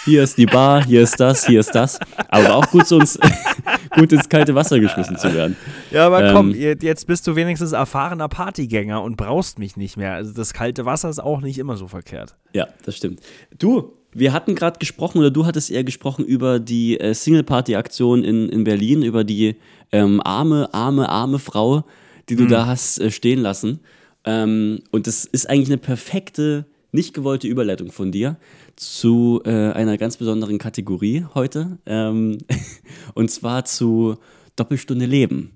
hier ist die Bar, hier ist das, hier ist das. Aber war auch gut, so ins, (laughs) gut ins kalte Wasser geschmissen zu werden. Ja, aber Ähm, komm, je- jetzt bist du wenigstens erfahrener Partygänger und brauchst mich nicht mehr. Also das kalte Wasser ist auch nicht immer so verkehrt. Ja, das stimmt. Du, wir hatten gerade gesprochen, oder du hattest eher gesprochen über die äh, Single-Party-Aktion in, in Berlin, über die ähm, arme, arme, arme Frau, die du da hast äh, stehen lassen. Ähm, und das ist eigentlich eine perfekte, nicht gewollte Überleitung von dir zu äh, einer ganz besonderen Kategorie heute. Ähm, (laughs) und zwar zu Doppelstunde Leben.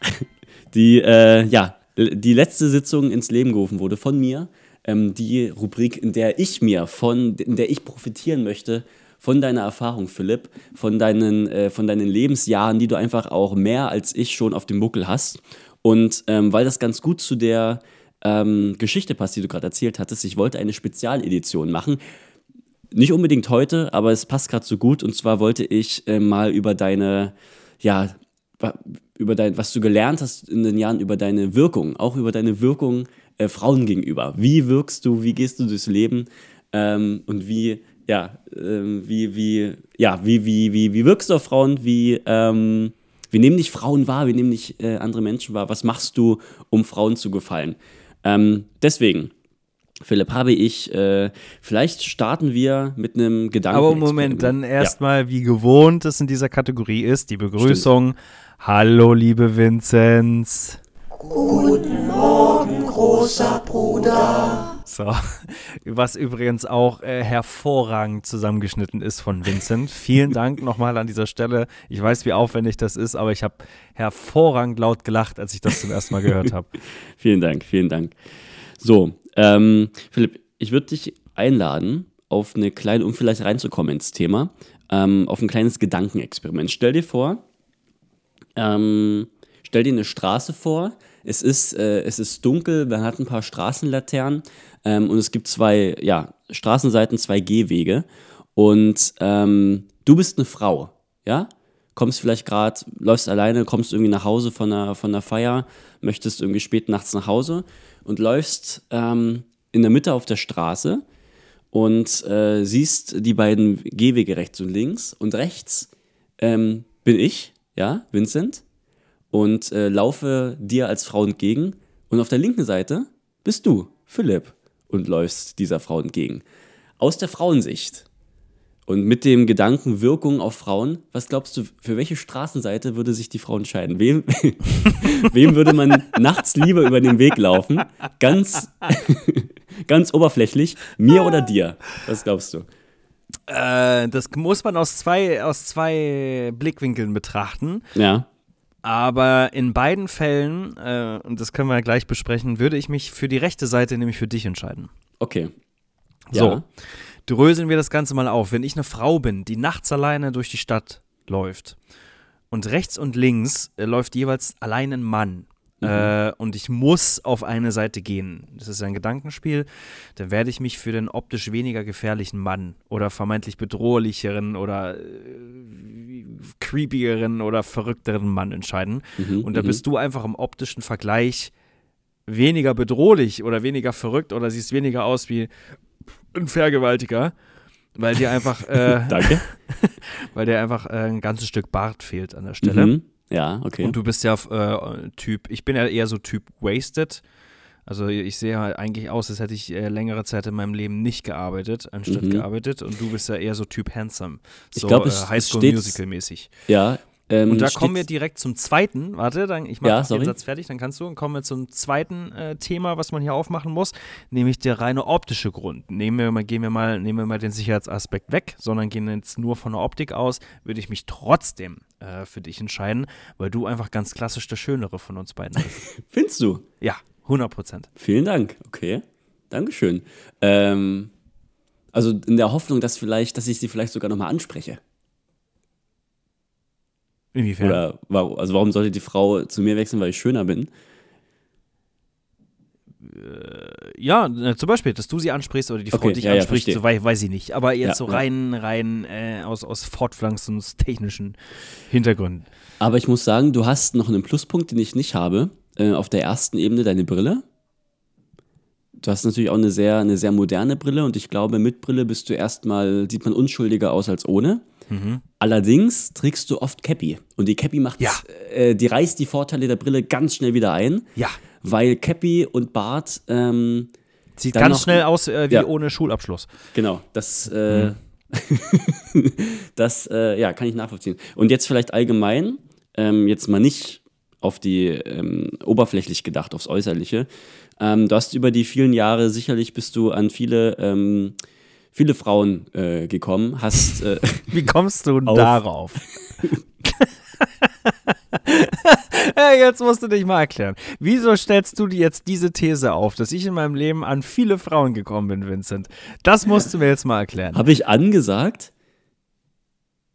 (laughs) die, äh, ja, die letzte Sitzung ins Leben gerufen wurde von mir. Ähm, die Rubrik, in der ich mir von, in der ich profitieren möchte von deiner Erfahrung, Philipp, von deinen, äh, von deinen Lebensjahren, die du einfach auch mehr als ich schon auf dem Buckel hast. Und ähm, weil das ganz gut zu der ähm, Geschichte passt, die du gerade erzählt hattest, ich wollte eine Spezialedition machen. Nicht unbedingt heute, aber es passt gerade so gut. Und zwar wollte ich äh, mal über deine, ja, über dein, was du gelernt hast in den Jahren, über deine Wirkung, auch über deine Wirkung äh, Frauen gegenüber. Wie wirkst du, wie gehst du durchs Leben ähm, und wie, ja, ähm, wie, wie, ja, wie, wie, wie, wie wirkst du auf Frauen, wie, ähm, wie nehmen dich Frauen wahr, wie nehmen dich äh, andere Menschen wahr, was machst du, um Frauen zu gefallen? Ähm, deswegen, Philipp, habe ich, äh, vielleicht starten wir mit einem Gedanken. Aber Moment, dann erstmal, wie gewohnt es in dieser Kategorie ist, die Begrüßung. Hallo, liebe Vinzenz. Guten Morgen, großer Bruder. So, was übrigens auch äh, hervorragend zusammengeschnitten ist von Vincent. Vielen Dank nochmal an dieser Stelle. Ich weiß, wie aufwendig das ist, aber ich habe hervorragend laut gelacht, als ich das zum ersten Mal gehört habe. (laughs) Vielen Dank, vielen Dank. So, ähm, Philipp, ich würde dich einladen, auf eine kleine, um vielleicht reinzukommen ins Thema, ähm, auf ein kleines Gedankenexperiment. Stell dir vor, ähm, stell dir eine Straße vor. Es ist, äh, es ist dunkel, man hat ein paar Straßenlaternen ähm, und es gibt zwei ja, Straßenseiten, zwei Gehwege. Und ähm, du bist eine Frau, ja? Kommst vielleicht gerade, läufst alleine, kommst irgendwie nach Hause von einer, von einer Feier, möchtest irgendwie spät nachts nach Hause und läufst ähm, in der Mitte auf der Straße und äh, siehst die beiden Gehwege rechts und links. Und rechts ähm, bin ich, ja, Vincent, und äh, laufe dir als Frau entgegen. Und auf der linken Seite bist du, Philipp, und läufst dieser Frau entgegen. Aus der Frauensicht. Und mit dem Gedanken Wirkung auf Frauen, was glaubst du, für welche Straßenseite würde sich die Frau entscheiden? Wem, (laughs) wem würde man nachts lieber über den Weg laufen? Ganz, (laughs) ganz oberflächlich, mir oder dir? Was glaubst du? Äh, das muss man aus zwei, aus zwei Blickwinkeln betrachten. Ja, Aber in beiden Fällen, äh, und das können wir gleich besprechen, würde ich mich für die rechte Seite, nämlich für dich entscheiden. okay. So, Ja. dröseln wir das Ganze mal auf. Wenn ich eine Frau bin, die nachts alleine durch die Stadt läuft und rechts und links äh, läuft jeweils allein ein Mann äh, und ich muss auf eine Seite gehen, das ist ein Gedankenspiel, dann werde ich mich für den optisch weniger gefährlichen Mann oder vermeintlich bedrohlicheren oder äh, creepigeren oder verrückteren Mann entscheiden. Mhm, Und da mhm. bist du einfach im optischen Vergleich weniger bedrohlich oder weniger verrückt oder siehst weniger aus wie ein Vergewaltiger, weil dir einfach, äh, (laughs) Danke. (laughs) weil dir einfach äh, ein ganzes Stück Bart fehlt an der Stelle. Mhm. Ja, okay. Und du bist ja äh, Typ, ich bin ja eher so Typ Wasted. Also ich sehe halt eigentlich aus, als hätte ich äh, längere Zeit in meinem Leben nicht gearbeitet, anstatt Mhm. gearbeitet. Und du bist ja eher so Typ Handsome. Ich So glaub, äh, es- es High School steht- Musical mäßig. ja. Ähm, Und da kommen wir direkt zum zweiten. Warte, dann, ich mache Ja, den sorry. Satz fertig, dann kannst du. Dann kommen wir zum zweiten äh, Thema, was man hier aufmachen muss, nämlich der reine optische Grund. Nehmen wir mal, gehen wir mal, nehmen wir mal den Sicherheitsaspekt weg, sondern gehen jetzt nur von der Optik aus, würde ich mich trotzdem äh, für dich entscheiden, weil du einfach ganz klassisch der Schönere von uns beiden bist. (laughs) Findest du? ja, 100 Prozent. Vielen Dank. Okay. Dankeschön. Ähm, also in der Hoffnung, dass vielleicht, dass ich sie vielleicht sogar nochmal anspreche. Inwiefern? Oder also warum sollte die Frau zu mir wechseln, weil ich schöner bin? Ja, äh, zum Beispiel, dass du sie ansprichst oder die Frau Okay, dich ja, ja, anspricht, verstehe. so wei weiß ich nicht. Aber jetzt Ja, so ja. rein, rein äh, aus, aus fortpflanzungstechnischen Hintergründen. Aber ich muss sagen, du hast noch einen Pluspunkt, den ich nicht habe. Äh, auf der ersten Ebene deine Brille. Du hast natürlich auch eine sehr, eine sehr moderne Brille und ich glaube, mit Brille bist du erstmal, sieht man unschuldiger aus als ohne. Allerdings trägst du oft Cappy. Und die Cappy macht, Ja. äh, die reißt die Vorteile der Brille ganz schnell wieder ein. Ja. Weil Cappy und Bart, ähm, Sieht ganz noch- schnell aus äh, wie Ja. ohne Schulabschluss. Genau, das, äh, (laughs) das äh, ja, kann ich nachvollziehen. Und jetzt vielleicht allgemein, ähm, jetzt mal nicht auf die ähm, oberflächlich gedacht, aufs Äußerliche. Ähm, du hast über die vielen Jahre sicherlich bist du an viele, ähm, viele Frauen äh, gekommen, hast äh, (laughs) Wie kommst du (laughs) Auf- darauf? (laughs) jetzt musst du dich mal erklären. Wieso stellst du dir jetzt diese These auf, dass ich in meinem Leben an viele Frauen gekommen bin, Vincent? Das musst du mir jetzt mal erklären. habe ich angesagt.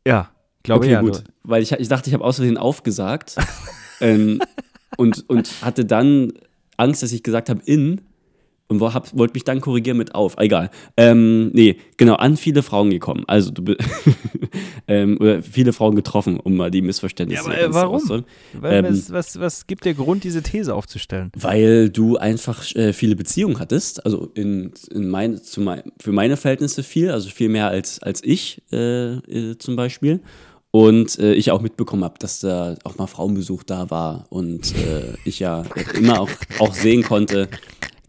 Ja, glaube Okay, ja. gut, weil ich, ich dachte, ich habe aus Versehen aufgesagt ähm, und, und hatte dann Angst, dass ich gesagt habe in und hab- wollte mich dann korrigieren mit auf. Egal. Ähm, nee, genau, an viele Frauen gekommen. Also du (laughs) ähm, oder viele Frauen getroffen, um mal die Missverständnisse Ja, aber, äh, warum? Weil, ähm, was, was, was gibt dir Grund, diese These aufzustellen? Weil du einfach äh, viele Beziehungen hattest, also in, in mein, zu mein, für meine Verhältnisse viel, also viel mehr als, als ich äh, äh, zum Beispiel. Und äh, ich auch mitbekommen habe, dass da auch mal Frauenbesuch da war und äh, ich ja (laughs) immer auch, auch sehen konnte,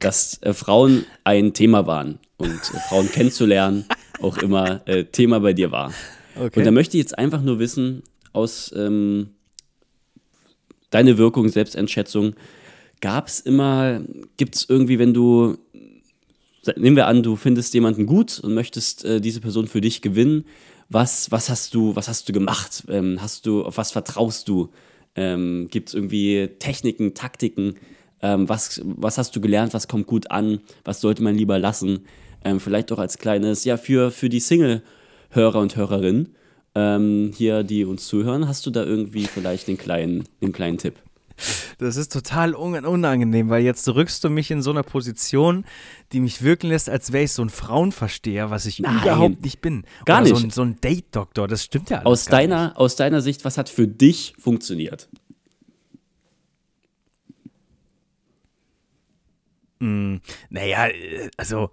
dass äh, Frauen ein Thema waren und äh, Frauen kennenzulernen auch immer äh, Thema bei dir war. Okay. Und da möchte ich jetzt einfach nur wissen, aus ähm, deine Wirkung, Selbsteinschätzung, gab es immer, gibt es irgendwie, wenn du, nehmen wir an, du findest jemanden gut und möchtest äh, diese Person für dich gewinnen, was, was hast du, was hast du gemacht? Ähm, hast du, auf was vertraust du? Ähm, gibt es irgendwie Techniken, Taktiken? Ähm, was, was hast du gelernt? Was kommt gut an? Was sollte man lieber lassen? Ähm, vielleicht auch als kleines, ja, für, für die Single-Hörer und Hörerinnen, ähm, hier, die uns zuhören, hast du da irgendwie vielleicht den kleinen, den kleinen Tipp? Das ist total un unangenehm, weil jetzt rückst du mich in so einer Position, die mich wirken lässt, als wäre ich so ein Frauenversteher, was ich Nein. überhaupt nicht bin. Gar Oder So nicht. ein, so ein Date-Doktor, das stimmt ja alles Aus deiner, aus deiner Sicht, was hat für dich funktioniert? Nicht. Naja, äh, also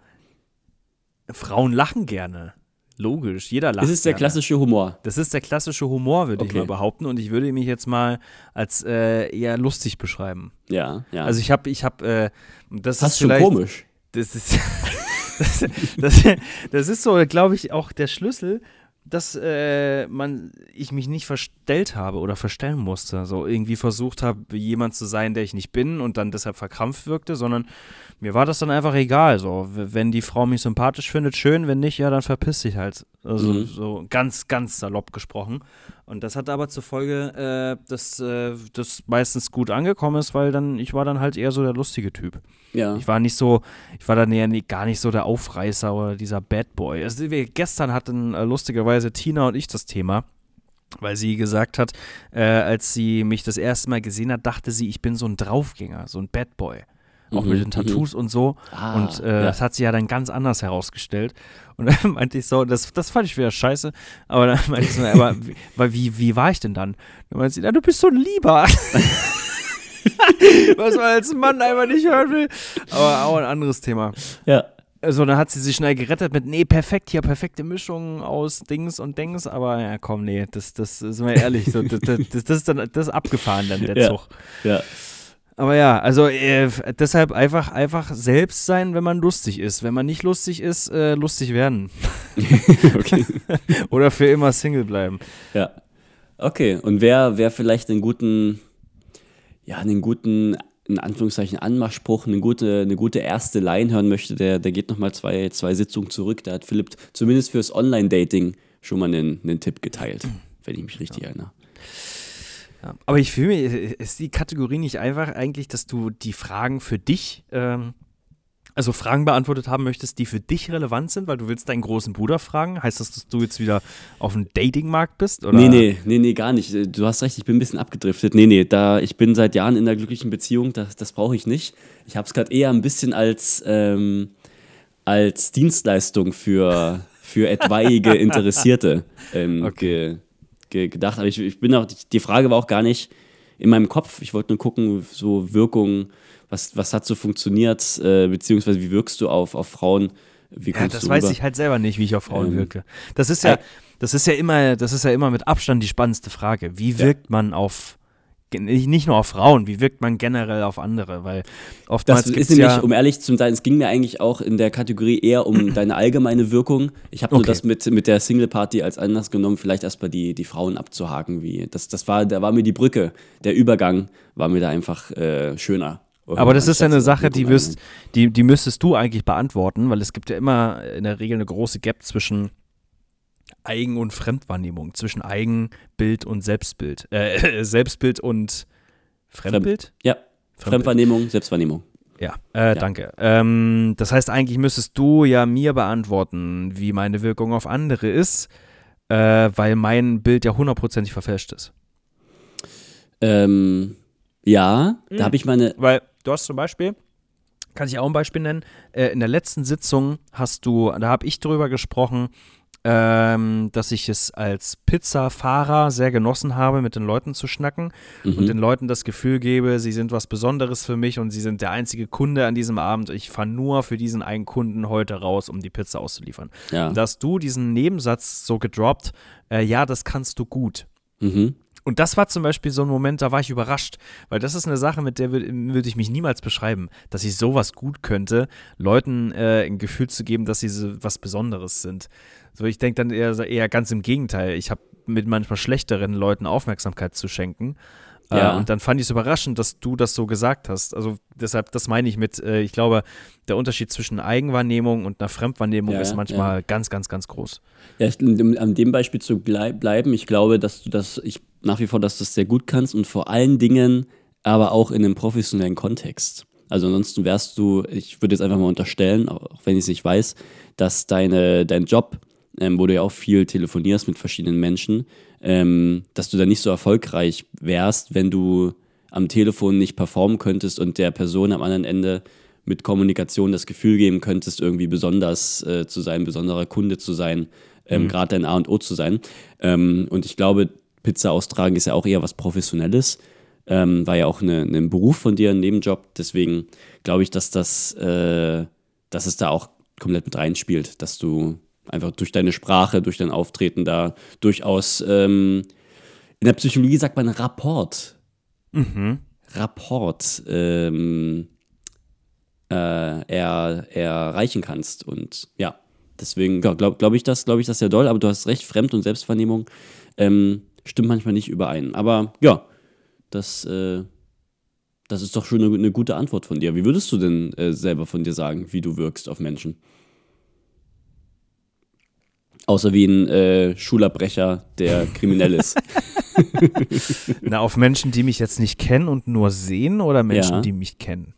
Frauen lachen gerne. Logisch, jeder lacht Es ist der gerne. klassische Humor. Das ist der klassische Humor, würde ich Okay. mal behaupten. Und ich würde mich jetzt mal als äh, eher lustig beschreiben. Ja, ja. Also ich habe, ich habe, äh, das Fast ist schon komisch. Das ist, (laughs) das, das, das ist so, glaube ich, auch der Schlüssel, dass äh, man, ich mich nicht verstellt habe oder verstellen musste. So irgendwie versucht habe, jemand zu sein, der ich nicht bin und dann deshalb verkrampft wirkte, sondern mir war das dann einfach egal. So, wenn die Frau mich sympathisch findet, schön, wenn nicht, ja, dann verpiss dich halt. Also Mhm. so ganz, ganz salopp gesprochen. Und das hat aber zur Folge, äh, dass äh, das meistens gut angekommen ist, weil dann, ich war dann halt eher so der lustige Typ. Ja. Ich war nicht so, ich war dann eher nie, gar nicht so der Aufreißer oder dieser Bad Boy. Also wir, gestern hatten äh, lustigerweise Tina und ich das Thema, weil sie gesagt hat, äh, als sie mich das erste Mal gesehen hat, dachte sie, ich bin so ein Draufgänger, so ein Bad Boy. Auch Mhm, mit den mhm. Tattoos und so. Ah, und äh, ja. das hat sie ja dann ganz anders herausgestellt. Und (laughs) dann meinte ich so, das, das fand ich wieder scheiße. Aber dann meinte ich so, aber wie, weil wie, wie war ich denn dann? Dann meinte sie, na, du bist so ein Lieber. (laughs) Was man als Mann einfach nicht hören will. Aber auch ein anderes Thema. ja. Also, dann hat sie sich schnell gerettet mit, nee, perfekt, hier, perfekte Mischung aus Dings und Dings. Aber ja, komm, nee, das, das sind wir ehrlich, so, das, das, das ist dann das ist abgefahren, dann der Ja. Zug. Ja. Aber ja, also äh, deshalb einfach, einfach selbst sein, wenn man lustig ist. Wenn man nicht lustig ist, äh, lustig werden. (laughs) okay. (laughs) Oder für immer Single bleiben. Ja. Okay, und wer, wer vielleicht einen guten, ja, einen guten, in Anführungszeichen, Anmachspruch, eine gute, eine gute erste Line hören möchte, der, der geht nochmal zwei, zwei Sitzungen zurück. Da hat Philipp zumindest fürs Online-Dating schon mal einen, einen Tipp geteilt, wenn ich mich richtig erinnere. Ja. Aber ich fühle mich, ist die Kategorie nicht einfach eigentlich, dass du die Fragen für dich, ähm, also Fragen beantwortet haben möchtest, die für dich relevant sind, weil du willst deinen großen Bruder fragen? Heißt das, dass du jetzt wieder auf dem Datingmarkt bist? Oder? Nee, nee, nee, nee, gar nicht. Du hast recht, ich bin ein bisschen abgedriftet. Nee, nee, da ich bin seit Jahren in einer glücklichen Beziehung, das, das brauche ich nicht. Ich habe es gerade eher ein bisschen als, ähm, als Dienstleistung für, für etwaige (laughs) Interessierte ähm, okay. Ge, ge, gedacht. Aber ich, ich bin auch, die Frage war auch gar nicht in meinem Kopf. Ich wollte nur gucken, so Wirkungen was, was hat so funktioniert, äh, beziehungsweise wie wirkst du auf, auf Frauen? Wie ja, das weiß ich halt selber nicht, wie ich auf Frauen ähm, wirke. Das ist ja, äh, das ist ja immer, das ist ja immer mit Abstand die spannendste Frage. Wie wirkt ja. man auf nicht nur auf Frauen, wie wirkt man generell auf andere? Weil oftmals das ist nämlich, ja um ehrlich zu sein, es ging mir eigentlich auch in der Kategorie eher um (clears throat) deine allgemeine Wirkung. Ich habe nur okay. das mit, mit der Single Party als Anlass genommen, vielleicht erstmal die, die Frauen abzuhaken. Wie das, das war, da war mir die Brücke, der Übergang war mir da einfach äh, schöner. Aber das ist ja eine Sache, die, wirst, die, die müsstest du eigentlich beantworten, weil es gibt ja immer in der Regel eine große Gap zwischen Eigen- und Fremdwahrnehmung, zwischen Eigenbild und Selbstbild. Äh, (laughs) Selbstbild und Fremdbild? Fremd, ja, Fremdbild. Fremdwahrnehmung, Selbstwahrnehmung. Ja, äh, ja. danke. Ähm, das heißt, eigentlich müsstest du ja mir beantworten, wie meine Wirkung auf andere ist, äh, weil mein Bild ja hundertprozentig verfälscht ist. Ähm, ja, mhm. da habe ich meine. Weil Du hast zum Beispiel, kann ich auch ein Beispiel nennen, äh, in der letzten Sitzung hast du, da habe ich drüber gesprochen, ähm, dass ich es als Pizzafahrer sehr genossen habe, mit den Leuten zu schnacken mhm. und den Leuten das Gefühl gebe, sie sind was Besonderes für mich und sie sind der einzige Kunde an diesem Abend. Ich fahre nur für diesen einen Kunden heute raus, um die Pizza auszuliefern. Ja. Dass du diesen Nebensatz so gedroppt, äh, ja, das kannst du gut. Mhm. Und das war zum Beispiel so ein Moment, da war ich überrascht, weil das ist eine Sache, mit der würde würd ich mich niemals beschreiben, dass ich sowas gut könnte, Leuten äh, ein Gefühl zu geben, dass sie so was Besonderes sind. So, ich denke dann eher, eher ganz im Gegenteil. Ich habe mit manchmal schlechteren Leuten Aufmerksamkeit zu schenken. Äh, ja. Äh, und dann fand ich es überraschend, dass du das so gesagt hast. Also deshalb, das meine ich mit, äh, ich glaube, der Unterschied zwischen Eigenwahrnehmung und einer Fremdwahrnehmung ja, ist manchmal ja. ganz, ganz, ganz groß. Ja, ich, um an dem Beispiel zu bleiben, ich glaube, dass du das, ich nach wie vor, dass du das sehr gut kannst und vor allen Dingen aber auch in einem professionellen Kontext. Also ansonsten wärst du, ich würde jetzt einfach mal unterstellen, auch wenn ich es nicht weiß, dass deine, dein Job, ähm, wo du ja auch viel telefonierst mit verschiedenen Menschen, ähm, dass du da nicht so erfolgreich wärst, wenn du am Telefon nicht performen könntest und der Person am anderen Ende mit Kommunikation das Gefühl geben könntest, irgendwie besonders äh, zu sein, besonderer Kunde zu sein, ähm, mhm. gerade dein A und O zu sein. Ähm, und ich glaube, Pizza austragen ist ja auch eher was Professionelles. Ähm, war ja auch eine, ein ne Beruf von dir, ein Nebenjob. Deswegen glaube ich, dass das, äh, dass es da auch komplett mit reinspielt, dass du einfach durch deine Sprache, durch dein Auftreten da durchaus ähm, in der Psychologie sagt man Rapport. Mhm. Rapport ähm, äh, er, erreichen kannst. Und ja, deswegen glaube glaub ich das, glaube ich das sehr doll, aber du hast recht, Fremd- und Selbstvernehmung ähm, stimmt manchmal nicht überein. Aber ja, das, äh, das ist doch schon eine, eine, gute Antwort von dir. Wie würdest du denn äh, selber von dir sagen, wie du wirkst auf Menschen? Außer wie ein äh, Schulabbrecher, der kriminell ist. (laughs) Na, auf Menschen, die mich jetzt nicht kennen und nur sehen oder Menschen, ja. die mich kennen?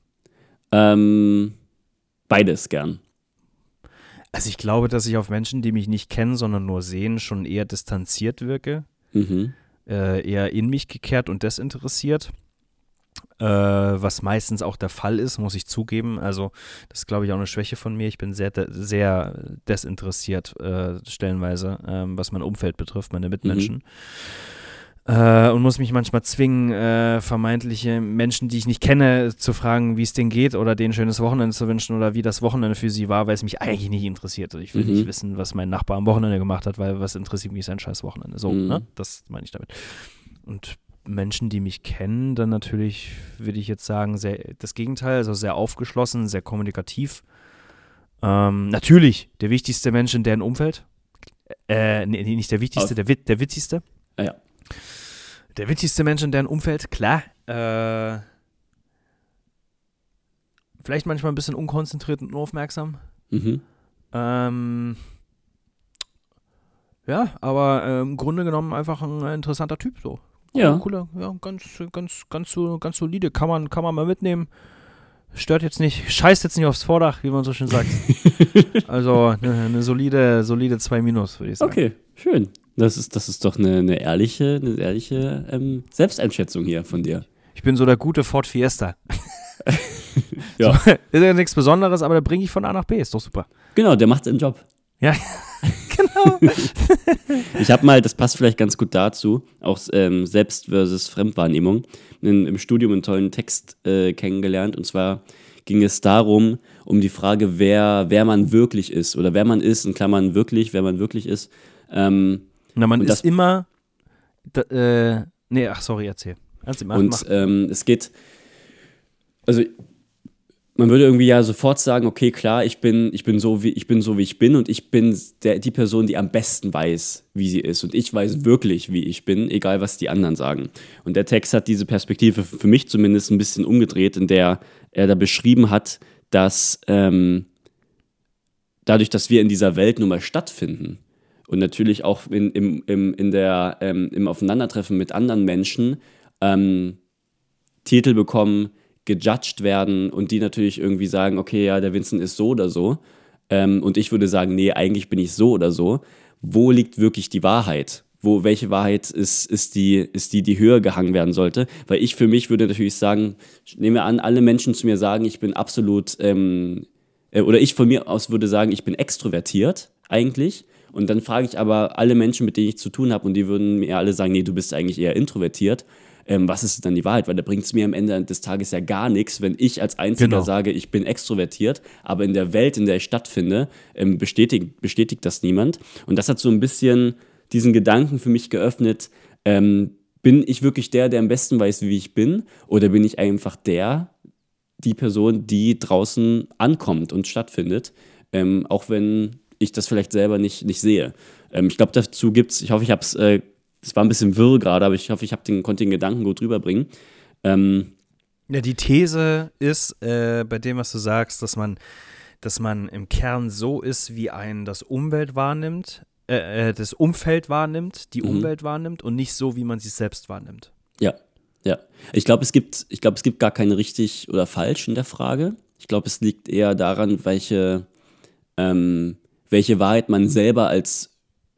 Ähm, beides gern. Also ich glaube, dass ich auf Menschen, die mich nicht kennen, sondern nur sehen, schon eher distanziert wirke. Mhm. Äh, eher in mich gekehrt und desinteressiert. Äh, was meistens auch der Fall ist, muss ich zugeben. Also, das ist, glaube ich, auch eine Schwäche von mir. Ich bin sehr, sehr desinteressiert, äh, stellenweise, ähm, was mein Umfeld betrifft, meine Mitmenschen. Mhm. Äh, und muss mich manchmal zwingen, äh, vermeintliche Menschen, die ich nicht kenne, zu fragen, wie es denen geht oder denen ein schönes Wochenende zu wünschen oder wie das Wochenende für sie war, weil es mich eigentlich nicht interessiert. Also ich will mhm. nicht wissen, was mein Nachbar am Wochenende gemacht hat, weil was interessiert mich sein scheiß Wochenende. So, mhm. ne? Das meine ich damit. Und Menschen, die mich kennen, dann natürlich, würde ich jetzt sagen, sehr, das Gegenteil, also sehr aufgeschlossen, sehr kommunikativ. Ähm, natürlich der wichtigste Mensch in deren Umfeld. Äh, nee, nicht der wichtigste, der, der witzigste. Ah, ja. Der witzigste Mensch in deren Umfeld, klar. Äh, vielleicht manchmal ein bisschen unkonzentriert und unaufmerksam. Mhm. Ähm, ja, aber äh, im Grunde genommen einfach ein interessanter Typ so. Ja. Cooler, ja, ganz, ganz, ganz, ganz solide. Kann man, kann man mal mitnehmen. stört jetzt nicht, scheißt jetzt nicht aufs Vordach, wie man so schön sagt. (laughs) also eine, eine solide, solide 2 Minus, würde ich sagen. Okay, schön. Das ist, das ist doch eine, eine ehrliche, eine ehrliche ähm, Selbsteinschätzung hier von dir. Ich bin so der gute Ford Fiesta. (laughs) Ja. So, (laughs) ist ja nichts Besonderes, aber da bringe ich von A nach B, ist doch super. Genau, der macht seinen Job. Ja, (laughs) genau. Ich habe mal, das passt vielleicht ganz gut dazu, auch ähm, Selbst- versus Fremdwahrnehmung, in, im Studium einen tollen Text äh, kennengelernt. Und zwar ging es darum, um die Frage, wer, wer man wirklich ist oder wer man ist, in Klammern wirklich, wer man wirklich ist. Ähm, Na, man ist das- immer, da, äh, nee, ach, sorry, erzähl. Erzähl mach, und mach. ähm, es geht, also man würde irgendwie ja sofort sagen, okay, klar, ich bin, ich bin so wie ich bin so wie ich bin und ich bin der, die Person, die am besten weiß, wie sie ist und ich weiß wirklich, wie ich bin, egal was die anderen sagen. Und der Text hat diese Perspektive für mich zumindest ein bisschen umgedreht, in der er da beschrieben hat, dass ähm, dadurch, dass wir in dieser Welt nun mal stattfinden und natürlich auch in, im, im, in der, ähm, im Aufeinandertreffen mit anderen Menschen ähm, Titel bekommen, gejudged werden und die natürlich irgendwie sagen, okay, ja, der Vincent ist so oder so. Ähm, und ich würde sagen, nee, eigentlich bin ich so oder so. Wo liegt wirklich die Wahrheit? Wo, welche Wahrheit ist, ist, die, ist die, die höher gehangen werden sollte? Weil ich für mich würde natürlich sagen, ich nehme an, alle Menschen zu mir sagen, ich bin absolut, ähm, äh, oder ich von mir aus würde sagen, ich bin extrovertiert eigentlich. Und dann frage ich aber alle Menschen, mit denen ich zu tun habe, und die würden mir alle sagen, nee, du bist eigentlich eher introvertiert. Ähm, was ist dann die Wahrheit? Weil da bringt es mir am Ende des Tages ja gar nichts, wenn ich als Einziger Genau. sage, ich bin extrovertiert, aber in der Welt, in der ich stattfinde, ähm, bestätigt, bestätigt das niemand. Und das hat so ein bisschen diesen Gedanken für mich geöffnet, ähm, bin ich wirklich der, der am besten weiß, wie ich bin, oder bin ich einfach der, die Person, die draußen ankommt und stattfindet, ähm, auch wenn ich das vielleicht selber nicht, nicht sehe. Ähm, ich glaube, dazu gibt es, ich hoffe, ich habe es, äh, es war ein bisschen wirr gerade, aber ich hoffe, ich den, konnte den Gedanken gut rüberbringen. Ähm, Ja, die These ist äh, bei dem, was du sagst, dass man, dass man im Kern so ist, wie ein das Umwelt wahrnimmt, äh, äh, das Umfeld wahrnimmt, die Mhm. Umwelt wahrnimmt und nicht so, wie man sich selbst wahrnimmt. Ja, ja. Ich glaube, es gibt, ich glaube, es gibt gar kein richtig oder falsch in der Frage. Ich glaube, es liegt eher daran, welche, ähm, welche Wahrheit man selber als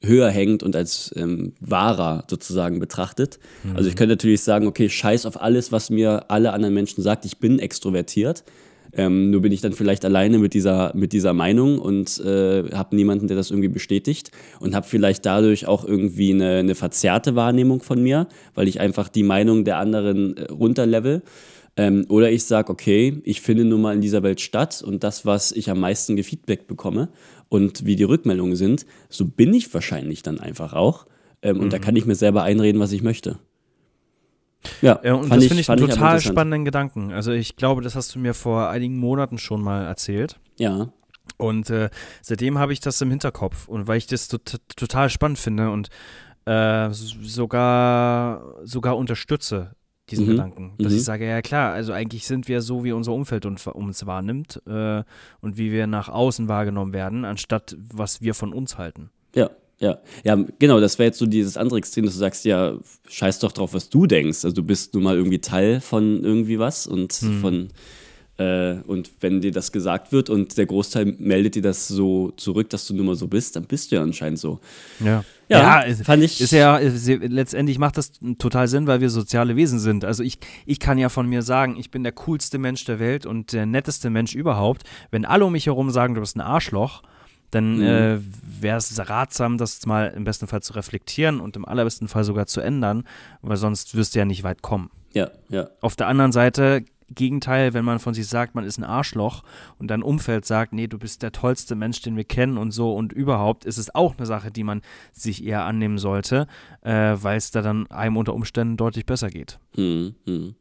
höher hängt und als ähm, wahrer sozusagen betrachtet. Also ich könnte natürlich sagen, okay, scheiß auf alles, was mir alle anderen Menschen sagt, ich bin extrovertiert. Ähm, nur bin ich dann vielleicht alleine mit dieser, mit dieser Meinung und äh, habe niemanden, der das irgendwie bestätigt und habe vielleicht dadurch auch irgendwie eine, eine verzerrte Wahrnehmung von mir, weil ich einfach die Meinung der anderen äh, runterlevel. Ähm, oder ich sage, okay, ich finde nun mal in dieser Welt statt und das, was ich am meisten gefeedback bekomme und wie die Rückmeldungen sind, so bin ich wahrscheinlich dann einfach auch. Ähm, Und da kann ich mir selber einreden, was ich möchte. Ja, Ja, und das finde ich einen total spannenden Gedanken. Also ich glaube, das hast du mir vor einigen Monaten schon mal erzählt. Ja, Und äh, seitdem habe ich das im Hinterkopf. Und weil ich das tot total spannend finde und äh, sogar, sogar unterstütze, diesen Mhm. Gedanken. Dass Mhm. ich sage, ja klar, also eigentlich sind wir so, wie unser Umfeld uns, uns wahrnimmt äh, und wie wir nach außen wahrgenommen werden, anstatt was wir von uns halten. ja, ja. Ja, genau, das wäre jetzt so dieses andere Extrem, dass du sagst, ja, scheiß doch drauf, was du denkst. Also du bist nun mal irgendwie Teil von irgendwie was und von äh, und wenn dir das gesagt wird und der Großteil meldet dir das so zurück, dass du nun mal so bist, dann bist du ja anscheinend so. Ja, Ja, ist- fand ich- Ist ja, ist, letztendlich macht das total Sinn, weil wir soziale Wesen sind. Also ich, ich kann ja von mir sagen, ich bin der coolste Mensch der Welt und der netteste Mensch überhaupt. Wenn alle um mich herum sagen, du bist ein Arschloch, dann Mhm. äh, wäre es ratsam, das mal im besten Fall zu reflektieren und im allerbesten Fall sogar zu ändern, weil sonst wirst du ja nicht weit kommen. Ja, ja. Auf der anderen Seite, Gegenteil, wenn man von sich sagt, man ist ein Arschloch und dein Umfeld sagt, nee, du bist der tollste Mensch, den wir kennen und so und überhaupt, ist es auch eine Sache, die man sich eher annehmen sollte, äh, weil es da dann einem unter Umständen deutlich besser geht. Mhm. Mhm.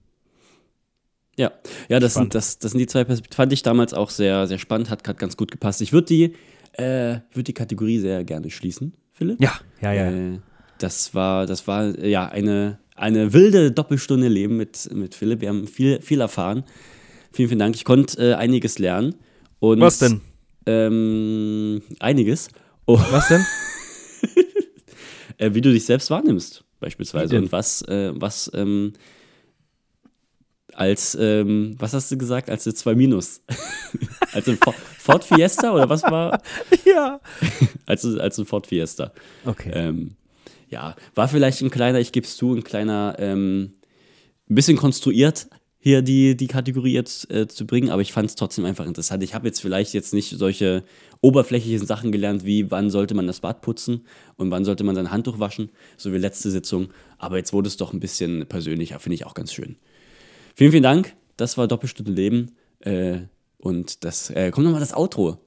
Ja, ja das, sind, das, das sind die zwei Perspektiven. Fand ich damals auch sehr, sehr spannend, hat gerade ganz gut gepasst. Ich würde die, äh, würd die Kategorie sehr gerne schließen, Philipp. Ja, ja, ja. Äh, das war, das war äh, ja eine, eine wilde Doppelstunde Leben mit, mit Philipp. Wir haben viel, viel erfahren. Vielen, vielen Dank. Ich konnte äh, einiges lernen. Und, Was denn? Ähm, einiges. Oh, Was denn? (laughs) äh, wie du dich selbst wahrnimmst, beispielsweise. Und was, äh, was ähm, als, ähm, was hast du gesagt, als eine 2 Minus? (laughs) als ein Ford, Ford Fiesta oder was war? (laughs) Ja. als, als ein Ford Fiesta. Okay. Ähm, ja, war vielleicht ein kleiner, ich gebe es zu, ein kleiner, ähm, ein bisschen konstruiert, hier die, die Kategorie jetzt äh, zu bringen, aber ich fand es trotzdem einfach interessant. Ich habe jetzt vielleicht jetzt nicht solche oberflächlichen Sachen gelernt, wie wann sollte man das Bad putzen und wann sollte man sein Handtuch waschen, so wie letzte Sitzung. Aber jetzt wurde es doch ein bisschen persönlicher, finde ich auch ganz schön. Vielen, vielen Dank. Das war Doppelstunde Leben. Äh, und das äh, kommt nochmal das Outro.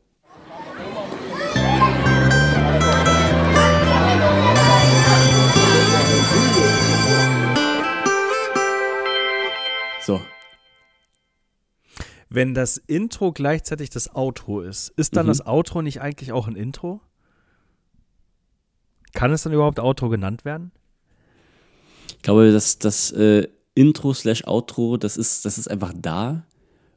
Wenn das Intro gleichzeitig das Outro ist, ist dann Mhm. das Outro nicht eigentlich auch ein Intro? Kann es dann überhaupt Outro genannt werden? Ich glaube, das, das äh, Intro slash Outro, das ist, das ist einfach da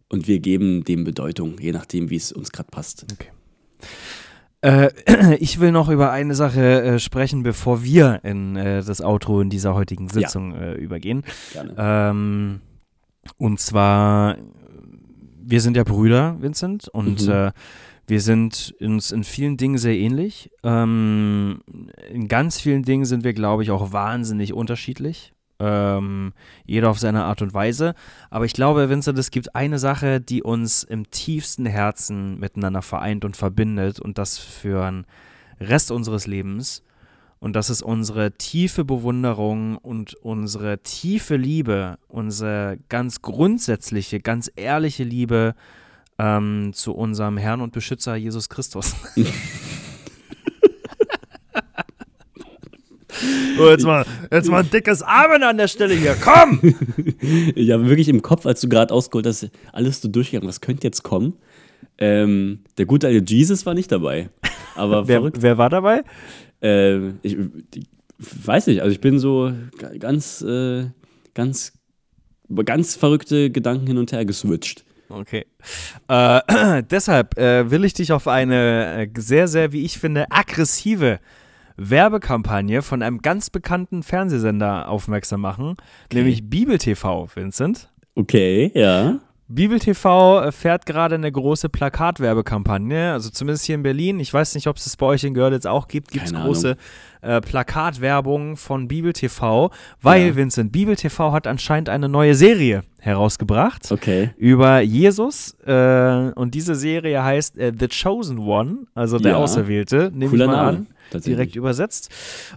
und wir geben dem Bedeutung, je nachdem, wie es uns gerade passt. Äh, (clears throat) ich will noch über eine Sache äh, sprechen, bevor wir in äh, das Outro in dieser heutigen Sitzung äh, übergehen. Gerne. Ähm, und zwar, wir sind ja Brüder, Vincent, und Mhm. äh, wir sind uns in vielen Dingen sehr ähnlich. Ähm, in ganz vielen Dingen sind wir, glaube ich, auch wahnsinnig unterschiedlich. Ähm, jeder auf seine Art und Weise. Aber ich glaube, Vincent, es gibt eine Sache, die uns im tiefsten Herzen miteinander vereint und verbindet und das für den Rest unseres Lebens. Und das ist unsere tiefe Bewunderung und unsere tiefe Liebe, unsere ganz grundsätzliche, ganz ehrliche Liebe ähm, zu unserem Herrn und Beschützer Jesus Christus. so, (laughs) jetzt mal, jetzt mal ein dickes Amen an der Stelle hier, komm! (laughs) Ich habe wirklich im Kopf, als du gerade ausgeholt hast, alles so durchgegangen, was könnte jetzt kommen? Ähm, der gute alte Jesus war nicht dabei. Aber wer, wer war dabei? Äh, ich, weiß nicht, also ich bin so ga- ganz, äh, ganz, ganz verrückte Gedanken hin und her geswitcht. Okay. Äh, (clears throat) deshalb äh, will ich dich auf eine äh, sehr, sehr, wie ich finde, aggressive Werbekampagne von einem ganz bekannten Fernsehsender aufmerksam machen, nämlich Bibel TV, Vincent. Okay, ja. Bibel TV äh, fährt gerade eine große Plakatwerbekampagne, also zumindest hier in Berlin. Ich weiß nicht, ob es das bei euch in Görlitz auch gibt. Gibt es große äh, Plakatwerbung von Bibel TV, weil, Ja. Vincent, Bibel TV hat anscheinend eine neue Serie herausgebracht Okay. über Jesus äh, und diese Serie heißt äh, The Chosen One, also der Ja. Auserwählte, nehme ich mal Name. an. Direkt übersetzt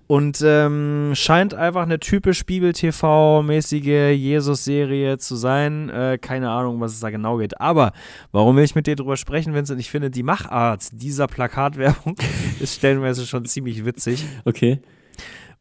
und ähm, scheint einfach eine typisch Bibel-TV-mäßige Jesus-Serie zu sein. Äh, keine Ahnung, was es da genau geht, aber warum will ich mit dir drüber sprechen, Vincent? Ich finde, die Machart dieser Plakatwerbung (laughs) ist stellenweise schon ziemlich witzig. Okay.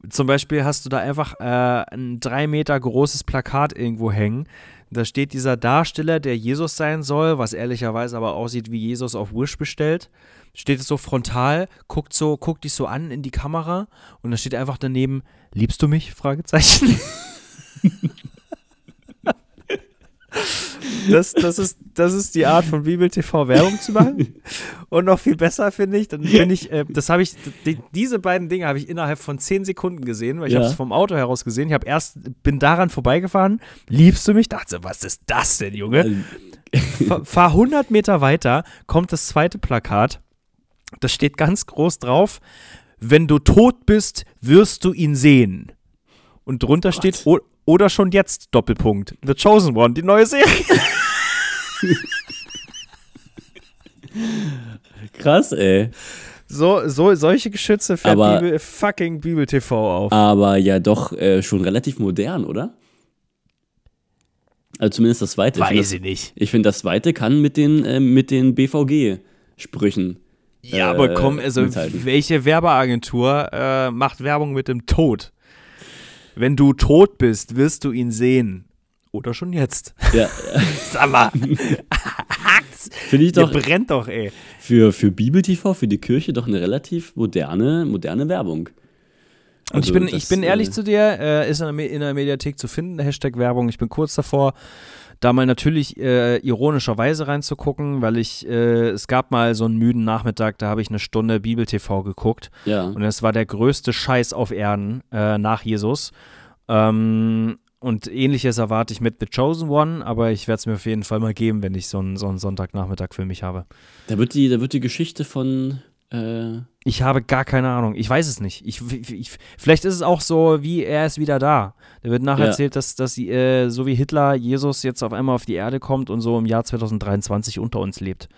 Zum Beispiel hast du da einfach äh, ein drei Meter großes Plakat irgendwo hängen. Da steht dieser Darsteller, der Jesus sein soll, was ehrlicherweise aber aussieht wie Jesus auf Wish bestellt. Steht es so frontal, guckt so, guckt dich so an in die Kamera und da steht einfach daneben, liebst du mich? Fragezeichen. (laughs) Das, das, ist, das ist die Art von Bibel TV Werbung zu machen. Und noch viel besser finde ich, dann bin ich, äh, das habe ich, die, diese beiden Dinge habe ich innerhalb von zehn Sekunden gesehen, weil ich Ja. habe es vom Auto heraus gesehen. Ich habe erst, bin daran vorbeigefahren, liebst du mich? Dachte, was ist das denn, Junge? Fahr, fahr 100 Meter weiter, kommt das zweite Plakat. Das steht ganz groß drauf. Wenn du tot bist, wirst du ihn sehen. Und drunter steht, o oder schon jetzt, Doppelpunkt. The Chosen One, die neue Serie. (laughs) Krass, ey. So, so, solche Geschütze fährt Aber- Bibel, fucking Bibel TV auf. Aber ja doch äh, schon relativ modern, oder? Also zumindest das zweite. Ich find das- ich nicht. Ich finde, das zweite kann mit den, äh, mit den BVG-Sprüchen. Ja, äh, aber komm, also mithalten. welche Werbeagentur äh, macht Werbung mit dem Tod? Wenn du tot bist, wirst du ihn sehen. Oder schon jetzt. Ja, (laughs) Sag mal. (laughs) finde ich doch brennt doch, ey. für, für Bibel-TV, für die Kirche doch eine relativ moderne, moderne Werbung. Und ich Also bin, das, ich bin ehrlich äh, zu dir, äh, ist in der, in der Mediathek zu finden, Hashtag Werbung. Ich bin kurz davor, da mal natürlich äh, ironischerweise reinzugucken, weil ich, äh, es gab mal so einen müden Nachmittag, da habe ich eine Stunde Bibel TV geguckt Ja. und es war der größte Scheiß auf Erden äh, nach Jesus. Ähm, und ähnliches erwarte ich mit The Chosen One, aber ich werde es mir auf jeden Fall mal geben, wenn ich so einen, so einen Sonntagnachmittag für mich habe. Da wird die, da wird die Geschichte von äh, Ich habe gar keine Ahnung. Ich weiß es nicht. Ich, ich, vielleicht ist es auch so, wie er ist wieder da. Da wird nacherzählt, dass, dass sie, äh, so wie Hitler, Jesus jetzt auf einmal auf die Erde kommt und so im Jahr 2023 unter uns lebt.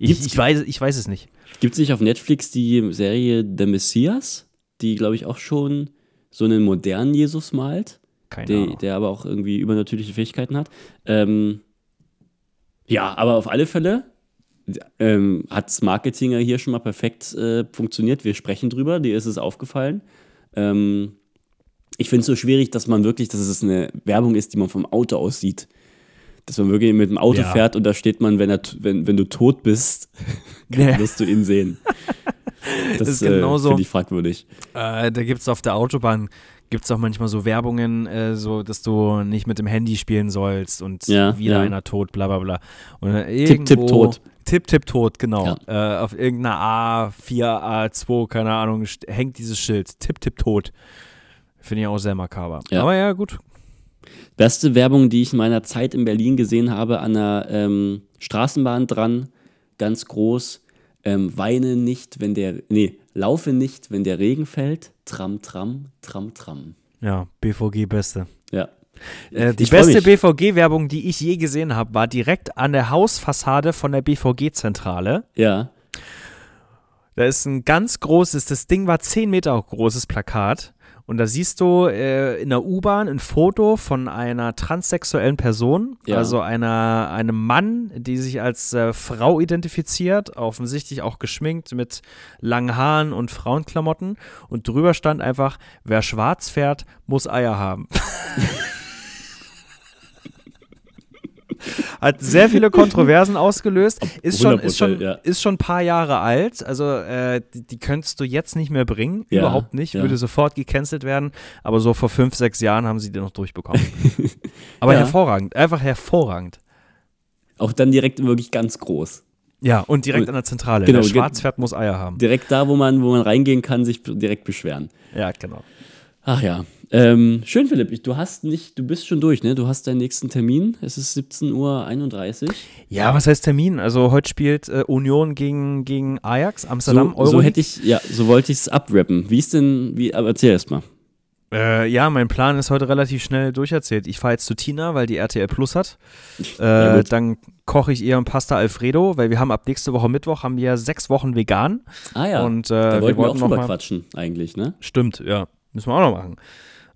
Ich, ich, weiß, ich weiß es nicht. Gibt es nicht auf Netflix die Serie The Messias, die, glaube ich, auch schon so einen modernen Jesus malt, Keine der, Ahnung. der aber auch irgendwie übernatürliche Fähigkeiten hat? Ähm, ja, aber auf alle Fälle ähm, hat das Marketing ja hier schon mal perfekt äh, funktioniert. Wir sprechen drüber, dir ist es aufgefallen. Ähm, ich finde es so schwierig, dass man wirklich, dass es eine Werbung ist, die man vom Auto aus sieht. Dass man wirklich mit dem Auto Ja. fährt und da steht man, wenn, er, wenn, wenn du tot bist, (laughs) Ja. wirst du ihn sehen. (laughs) Das, ist äh, genauso. finde ich fragwürdig. Äh, da gibt es auf der Autobahn gibt es auch manchmal so Werbungen, äh, so dass du nicht mit dem Handy spielen sollst und Ja, wieder ja. einer tot, bla bla bla. Und Tipp, tipp, tot. Tipp, tipp, tot, genau. Ja. Äh, auf irgendeiner A4, A2, keine Ahnung, hängt dieses Schild. Tipp, tipp, tot. Finde ich auch sehr makaber. Ja. Aber ja, gut. Beste Werbung, die ich in meiner Zeit in Berlin gesehen habe, an der ähm, Straßenbahn dran, ganz groß. Ähm, weine nicht, wenn der, nee, laufe nicht, wenn der Regen fällt. Tram, tram, tram, tram. Ja, BVG Beste. Ja. Äh, die beste. BVG-Werbung, die ich je gesehen habe, war direkt an der Hausfassade von der BVG-Zentrale. Ja. Da ist ein ganz großes, das Ding war 10 Meter großes Plakat. Und da siehst du äh, in der U-Bahn ein Foto von einer transsexuellen Person, Ja. also einer, einem Mann, die sich als äh, Frau identifiziert, offensichtlich auch geschminkt mit langen Haaren und Frauenklamotten. Und drüber stand einfach, wer schwarz fährt, muss Eier haben. (laughs) Hat sehr viele Kontroversen ausgelöst. Ist schon, ist, schon, 100%, ja. ist schon ein paar Jahre alt. Also, äh, die, die könntest du jetzt nicht mehr bringen. Ja, Überhaupt nicht. ja. Würde sofort gecancelt werden. Aber so vor fünf, sechs Jahren haben sie den noch durchbekommen. (laughs) Aber hervorragend. Einfach hervorragend. Auch dann direkt wirklich ganz groß. Ja, und direkt an der Zentrale. genau, Wer schwarz fährt, muss Eier haben. Direkt da, wo man, wo man reingehen kann, sich direkt beschweren. Ja, genau. Ach ja. Ähm, schön, Philipp. Ich- Du hast nicht, du bist schon durch, ne? Du hast deinen nächsten Termin. Es ist 17.31 Uhr. Ja, was heißt Termin? Also heute spielt äh, Union gegen, gegen Ajax, Amsterdam, So, so Euroleague. hätte ich, ja, so wollte ich es abrappen. Wie ist denn, wie, aber erzähl erst mal. Äh, ja, mein Plan ist heute relativ schnell durcherzählt. Ich fahre jetzt zu Tina, weil die RTL Plus hat. (laughs) Äh, dann koche ich ihr ein Pasta Alfredo, weil wir haben ab nächste Woche Mittwoch haben wir sechs Wochen vegan. Ah ja, Und äh, da wir wollten wir auch wollten schon noch mal mal quatschen, eigentlich, ne? Stimmt, ja. Müssen wir auch noch machen.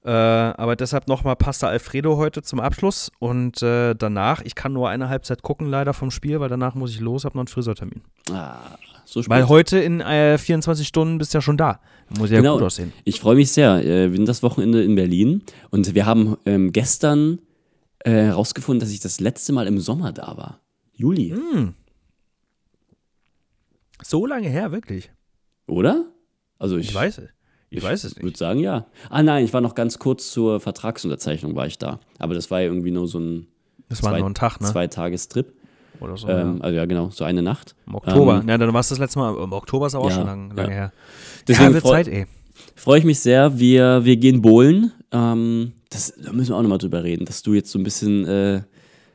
Äh, aber deshalb nochmal Pasta Alfredo heute zum Abschluss. Und äh, danach, ich kann nur eine Halbzeit gucken, leider vom Spiel, weil danach muss ich los, habe noch einen Friseurtermin. Ah, so spät. Weil heute in äh, 24 Stunden bist du ja schon da. Muss ja Genau. gut aussehen. Ich freue mich sehr. Äh, Wir sind das Wochenende in Berlin und wir haben ähm, gestern äh, herausgefunden, dass ich das letzte Mal im Sommer da war. Juli, Hm. So lange her, wirklich. oder? Also ich, Ich weiß es. Ich weiß es nicht. würde sagen, ja. Ah nein, ich war noch ganz kurz zur Vertragsunterzeichnung war ich da. Aber das war ja irgendwie nur so ein Das war zwei, nur ein Tag, ne? zwei Tagestrip. Oder so. Ähm, ja. also ja, genau, so eine Nacht. Im Oktober. ähm, ja, dann war es das letzte Mal. Im Oktober ist aber auch ja, schon lang, lange ja. her. Deswegen ja, Zeit, ey. Freue ich mich sehr. Wir, wir gehen bowlen. Ähm, das, da müssen wir auch nochmal drüber reden, dass du jetzt so ein bisschen äh,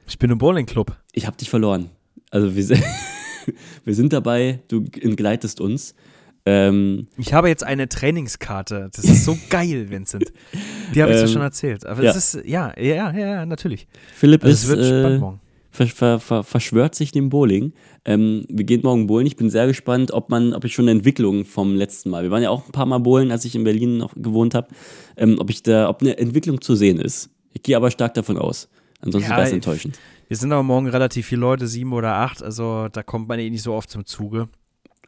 Ich bin im Bowling-Club. ich habe dich verloren. Also wir, (laughs) wir sind dabei, du entgleitest uns. Ähm, Ich habe jetzt eine Trainingskarte. Das ist so (laughs) geil, Vincent. Die habe ich dir Ähm, schon erzählt. Aber ja. es ist, ja, ja, ja, ja, natürlich. Philipp Also ist, wird äh, ver, ver, ver, verschwört sich dem Bowling. Ähm, wir gehen morgen bowlen. Ich bin sehr gespannt, ob man, ob ich schon eine Entwicklung vom letzten Mal. Wir waren ja auch ein paar Mal bowlen, als ich in Berlin noch gewohnt habe. Ähm, ob ich da, ob eine Entwicklung zu sehen ist. Ich gehe aber stark davon aus. Ansonsten Ja, wäre es enttäuschend. Wir sind aber morgen relativ viele Leute, sieben oder acht. Also da kommt man eh nicht so oft zum Zuge. (laughs)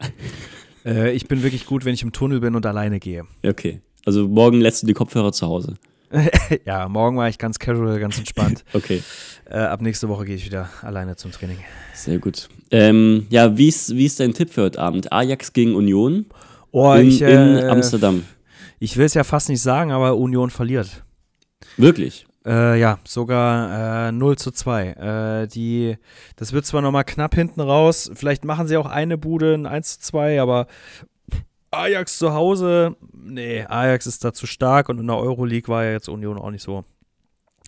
äh, ich bin wirklich gut, wenn ich im Tunnel bin und alleine gehe. Okay. Also morgen lässt du die Kopfhörer zu Hause. (laughs) ja, morgen war ich ganz casual, ganz entspannt. (laughs) Okay. äh, ab nächste Woche gehe ich wieder alleine zum Training. Sehr gut. Ähm, ja, wie ist, wie ist dein Tipp für heute Abend? Ajax gegen Union Oh, in, ich, in äh, Amsterdam. ich will es ja fast nicht sagen, aber Union verliert. Wirklich? Äh, ja, sogar äh, 0 zu 2. Äh, die, das wird zwar nochmal knapp hinten raus, vielleicht machen sie auch eine Bude, ein 1 zu 2, aber Ajax zu Hause, nee, Ajax ist da zu stark und in der Euroleague war ja jetzt Union auch nicht so,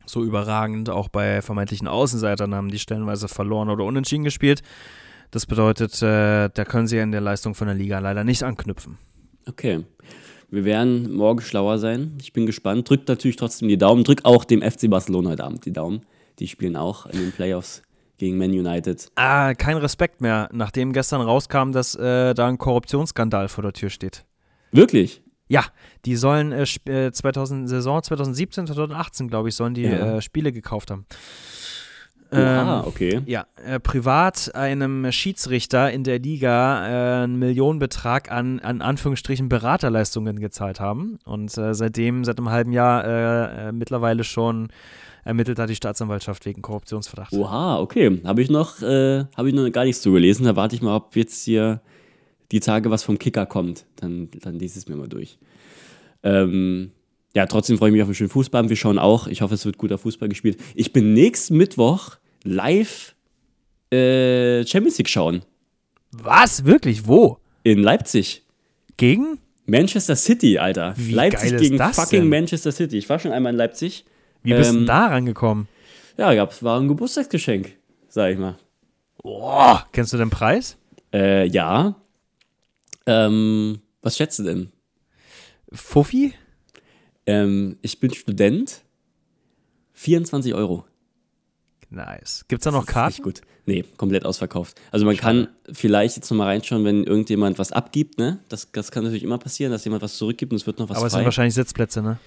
so überragend. Auch bei vermeintlichen Außenseitern haben die stellenweise verloren oder unentschieden gespielt. Das bedeutet, äh, da können sie in der Leistung von der Liga leider nicht anknüpfen. Okay. Wir werden morgen schlauer sein. Ich bin gespannt. Drückt natürlich trotzdem die Daumen. Drückt auch dem FC Barcelona heute Abend die Daumen. Die spielen auch in den Playoffs gegen Man United. Ah, kein Respekt mehr, nachdem gestern rauskam, dass äh, da ein Korruptionsskandal vor der Tür steht. Wirklich? Ja, die sollen äh, 2000, Saison 2017, 2018, glaube ich, sollen die Ja. äh, Spiele gekauft haben. Ah, okay. Ja, äh, privat einem Schiedsrichter in der Liga äh, einen Millionenbetrag an, an Anführungsstrichen Beraterleistungen gezahlt haben. Und äh, seitdem, seit einem halben Jahr, äh, äh, mittlerweile schon ermittelt hat die Staatsanwaltschaft wegen Korruptionsverdacht. Oha, okay. Habe ich noch, äh, habe ich noch gar nichts zugelesen. Da warte ich mal, ob jetzt hier die Tage was vom Kicker kommt. Dann, dann lese ich es mir mal durch. Ähm, ja, trotzdem freue ich mich auf einen schönen Fußball. Wir schauen auch. Ich hoffe, es wird guter Fußball gespielt. Ich bin nächsten Mittwoch live äh, Champions League schauen. Was? Wirklich? Wo? In Leipzig. Gegen? Manchester City, Alter. Wie Leipzig geil ist gegen fucking denn? Manchester City. Ich war schon einmal in Leipzig. Wie bist du Ähm, denn da rangekommen? Ja, gab's, war ein Geburtstagsgeschenk, sag ich mal. Boah, kennst du den Preis? Äh, ja. Ähm, was schätzt du denn? Fuffi? Ähm, ich bin Student. 24 Euro. Nice. Gibt's da noch Nicht Karten? gut. Nee, komplett ausverkauft. Also man kann vielleicht jetzt nochmal reinschauen, wenn irgendjemand was abgibt, ne? Das, das kann natürlich immer passieren, dass jemand was zurückgibt und es wird noch was Aber es sind frei. wahrscheinlich Sitzplätze, ne?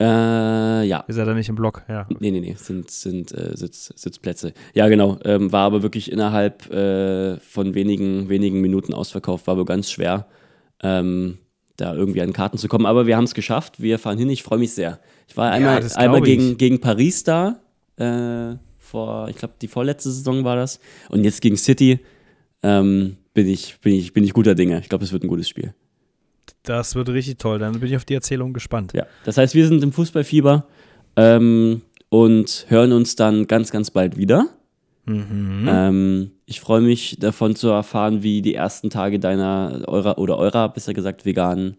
Äh, ja. Ist ja da nicht im Block, ja. Nee, nee, nee, sind, sind äh, Sitz, Sitzplätze. Ja, genau. Ähm, war aber wirklich innerhalb äh, von wenigen, wenigen Minuten ausverkauft. War aber ganz schwer, ähm, da irgendwie an Karten zu kommen. Aber wir haben es geschafft. Wir fahren hin. Ich freue mich sehr. Ich war einmal, das einmal ich. gegen, gegen Paris da. Äh, vor, ich glaube, die vorletzte Saison war das. Und jetzt gegen City ähm, bin, ich, bin, ich, bin ich guter Dinge. Ich glaube, es wird ein gutes Spiel. Das wird richtig toll. Dann bin ich auf die Erzählung gespannt. Ja, das heißt, wir sind im Fußballfieber ähm, und hören uns dann ganz, ganz bald wieder. Mhm. Ähm, ich freue mich davon zu erfahren, wie die ersten Tage deiner, eurer oder eurer, besser gesagt, veganen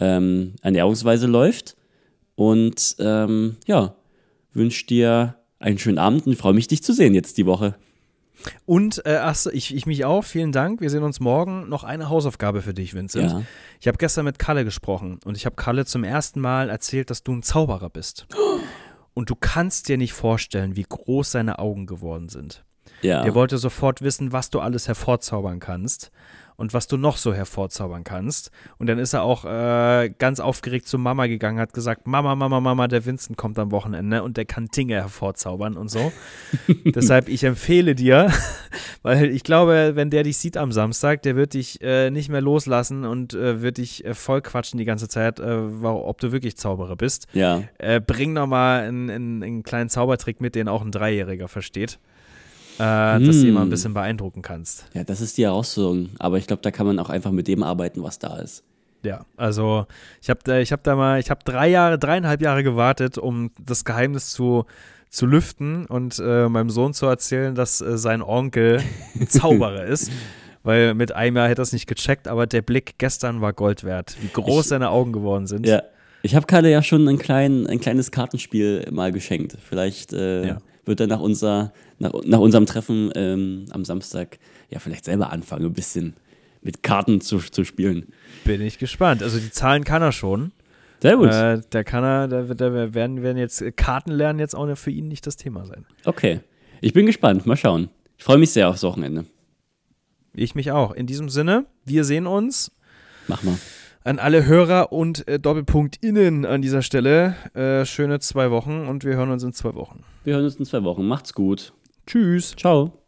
ähm, Ernährungsweise läuft. Und ähm, ja, wünsche dir einen schönen Abend und freue mich, dich zu sehen jetzt die Woche. Und, äh, ach, so, ich, ich mich auch. Vielen Dank. Wir sehen uns morgen. Noch eine Hausaufgabe für dich, Vincent. Ja. Ich habe gestern mit Kalle gesprochen und ich habe Kalle zum ersten Mal erzählt, dass du ein Zauberer bist. (gasps) Und du kannst dir nicht vorstellen, wie groß seine Augen geworden sind. Ja. Er wollte sofort wissen, was du alles hervorzaubern kannst und was du noch so hervorzaubern kannst. Und dann ist er auch äh, ganz aufgeregt zu Mama gegangen, hat gesagt, Mama, Mama, Mama, der Vincent kommt am Wochenende und der kann Dinge hervorzaubern und so. (laughs) Deshalb, ich empfehle dir, (laughs) weil ich glaube, wenn der dich sieht am Samstag, der wird dich äh, nicht mehr loslassen und äh, wird dich äh, voll quatschen die ganze Zeit, äh, ob du wirklich Zauberer bist. ja. Äh, bring noch mal einen, einen, einen kleinen Zaubertrick mit, den auch ein Dreijähriger versteht. Äh, Dass du ihn mal ein Hm. bisschen beeindrucken kannst. ja, das ist die Herausforderung. Aber ich glaube, da kann man auch einfach mit dem arbeiten, was da ist. Ja, also ich habe da, ich hab da mal, ich habe drei Jahre, dreieinhalb Jahre gewartet, um das Geheimnis zu, zu lüften und äh, meinem Sohn zu erzählen, dass äh, sein Onkel ein Zauberer (laughs) ist. Weil mit einem Jahr hätte er es nicht gecheckt, aber der Blick gestern war Gold wert, wie groß Ich- seine Augen geworden sind. Ja. Ich habe Kalle ja schon ein, klein, ein kleines Kartenspiel mal geschenkt. Vielleicht äh, Ja. wird er nach, unser, nach, nach unserem Treffen ähm, am Samstag ja vielleicht selber anfangen, ein bisschen mit Karten zu, zu spielen. Bin ich gespannt. Also die Zahlen kann er schon. Sehr gut. Äh, da kann er, da, da werden, werden jetzt Karten lernen jetzt auch für ihn nicht das Thema sein. Okay. Ich bin gespannt. Mal schauen. Ich freue mich sehr aufs Wochenende. Ich mich auch. In diesem Sinne, wir sehen uns. Mach mal. An alle Hörer und äh, Doppelpunkt innen an dieser Stelle. Äh, schöne zwei Wochen und wir hören uns in zwei Wochen. Wir hören uns in zwei Wochen. Macht's gut. Tschüss. Ciao.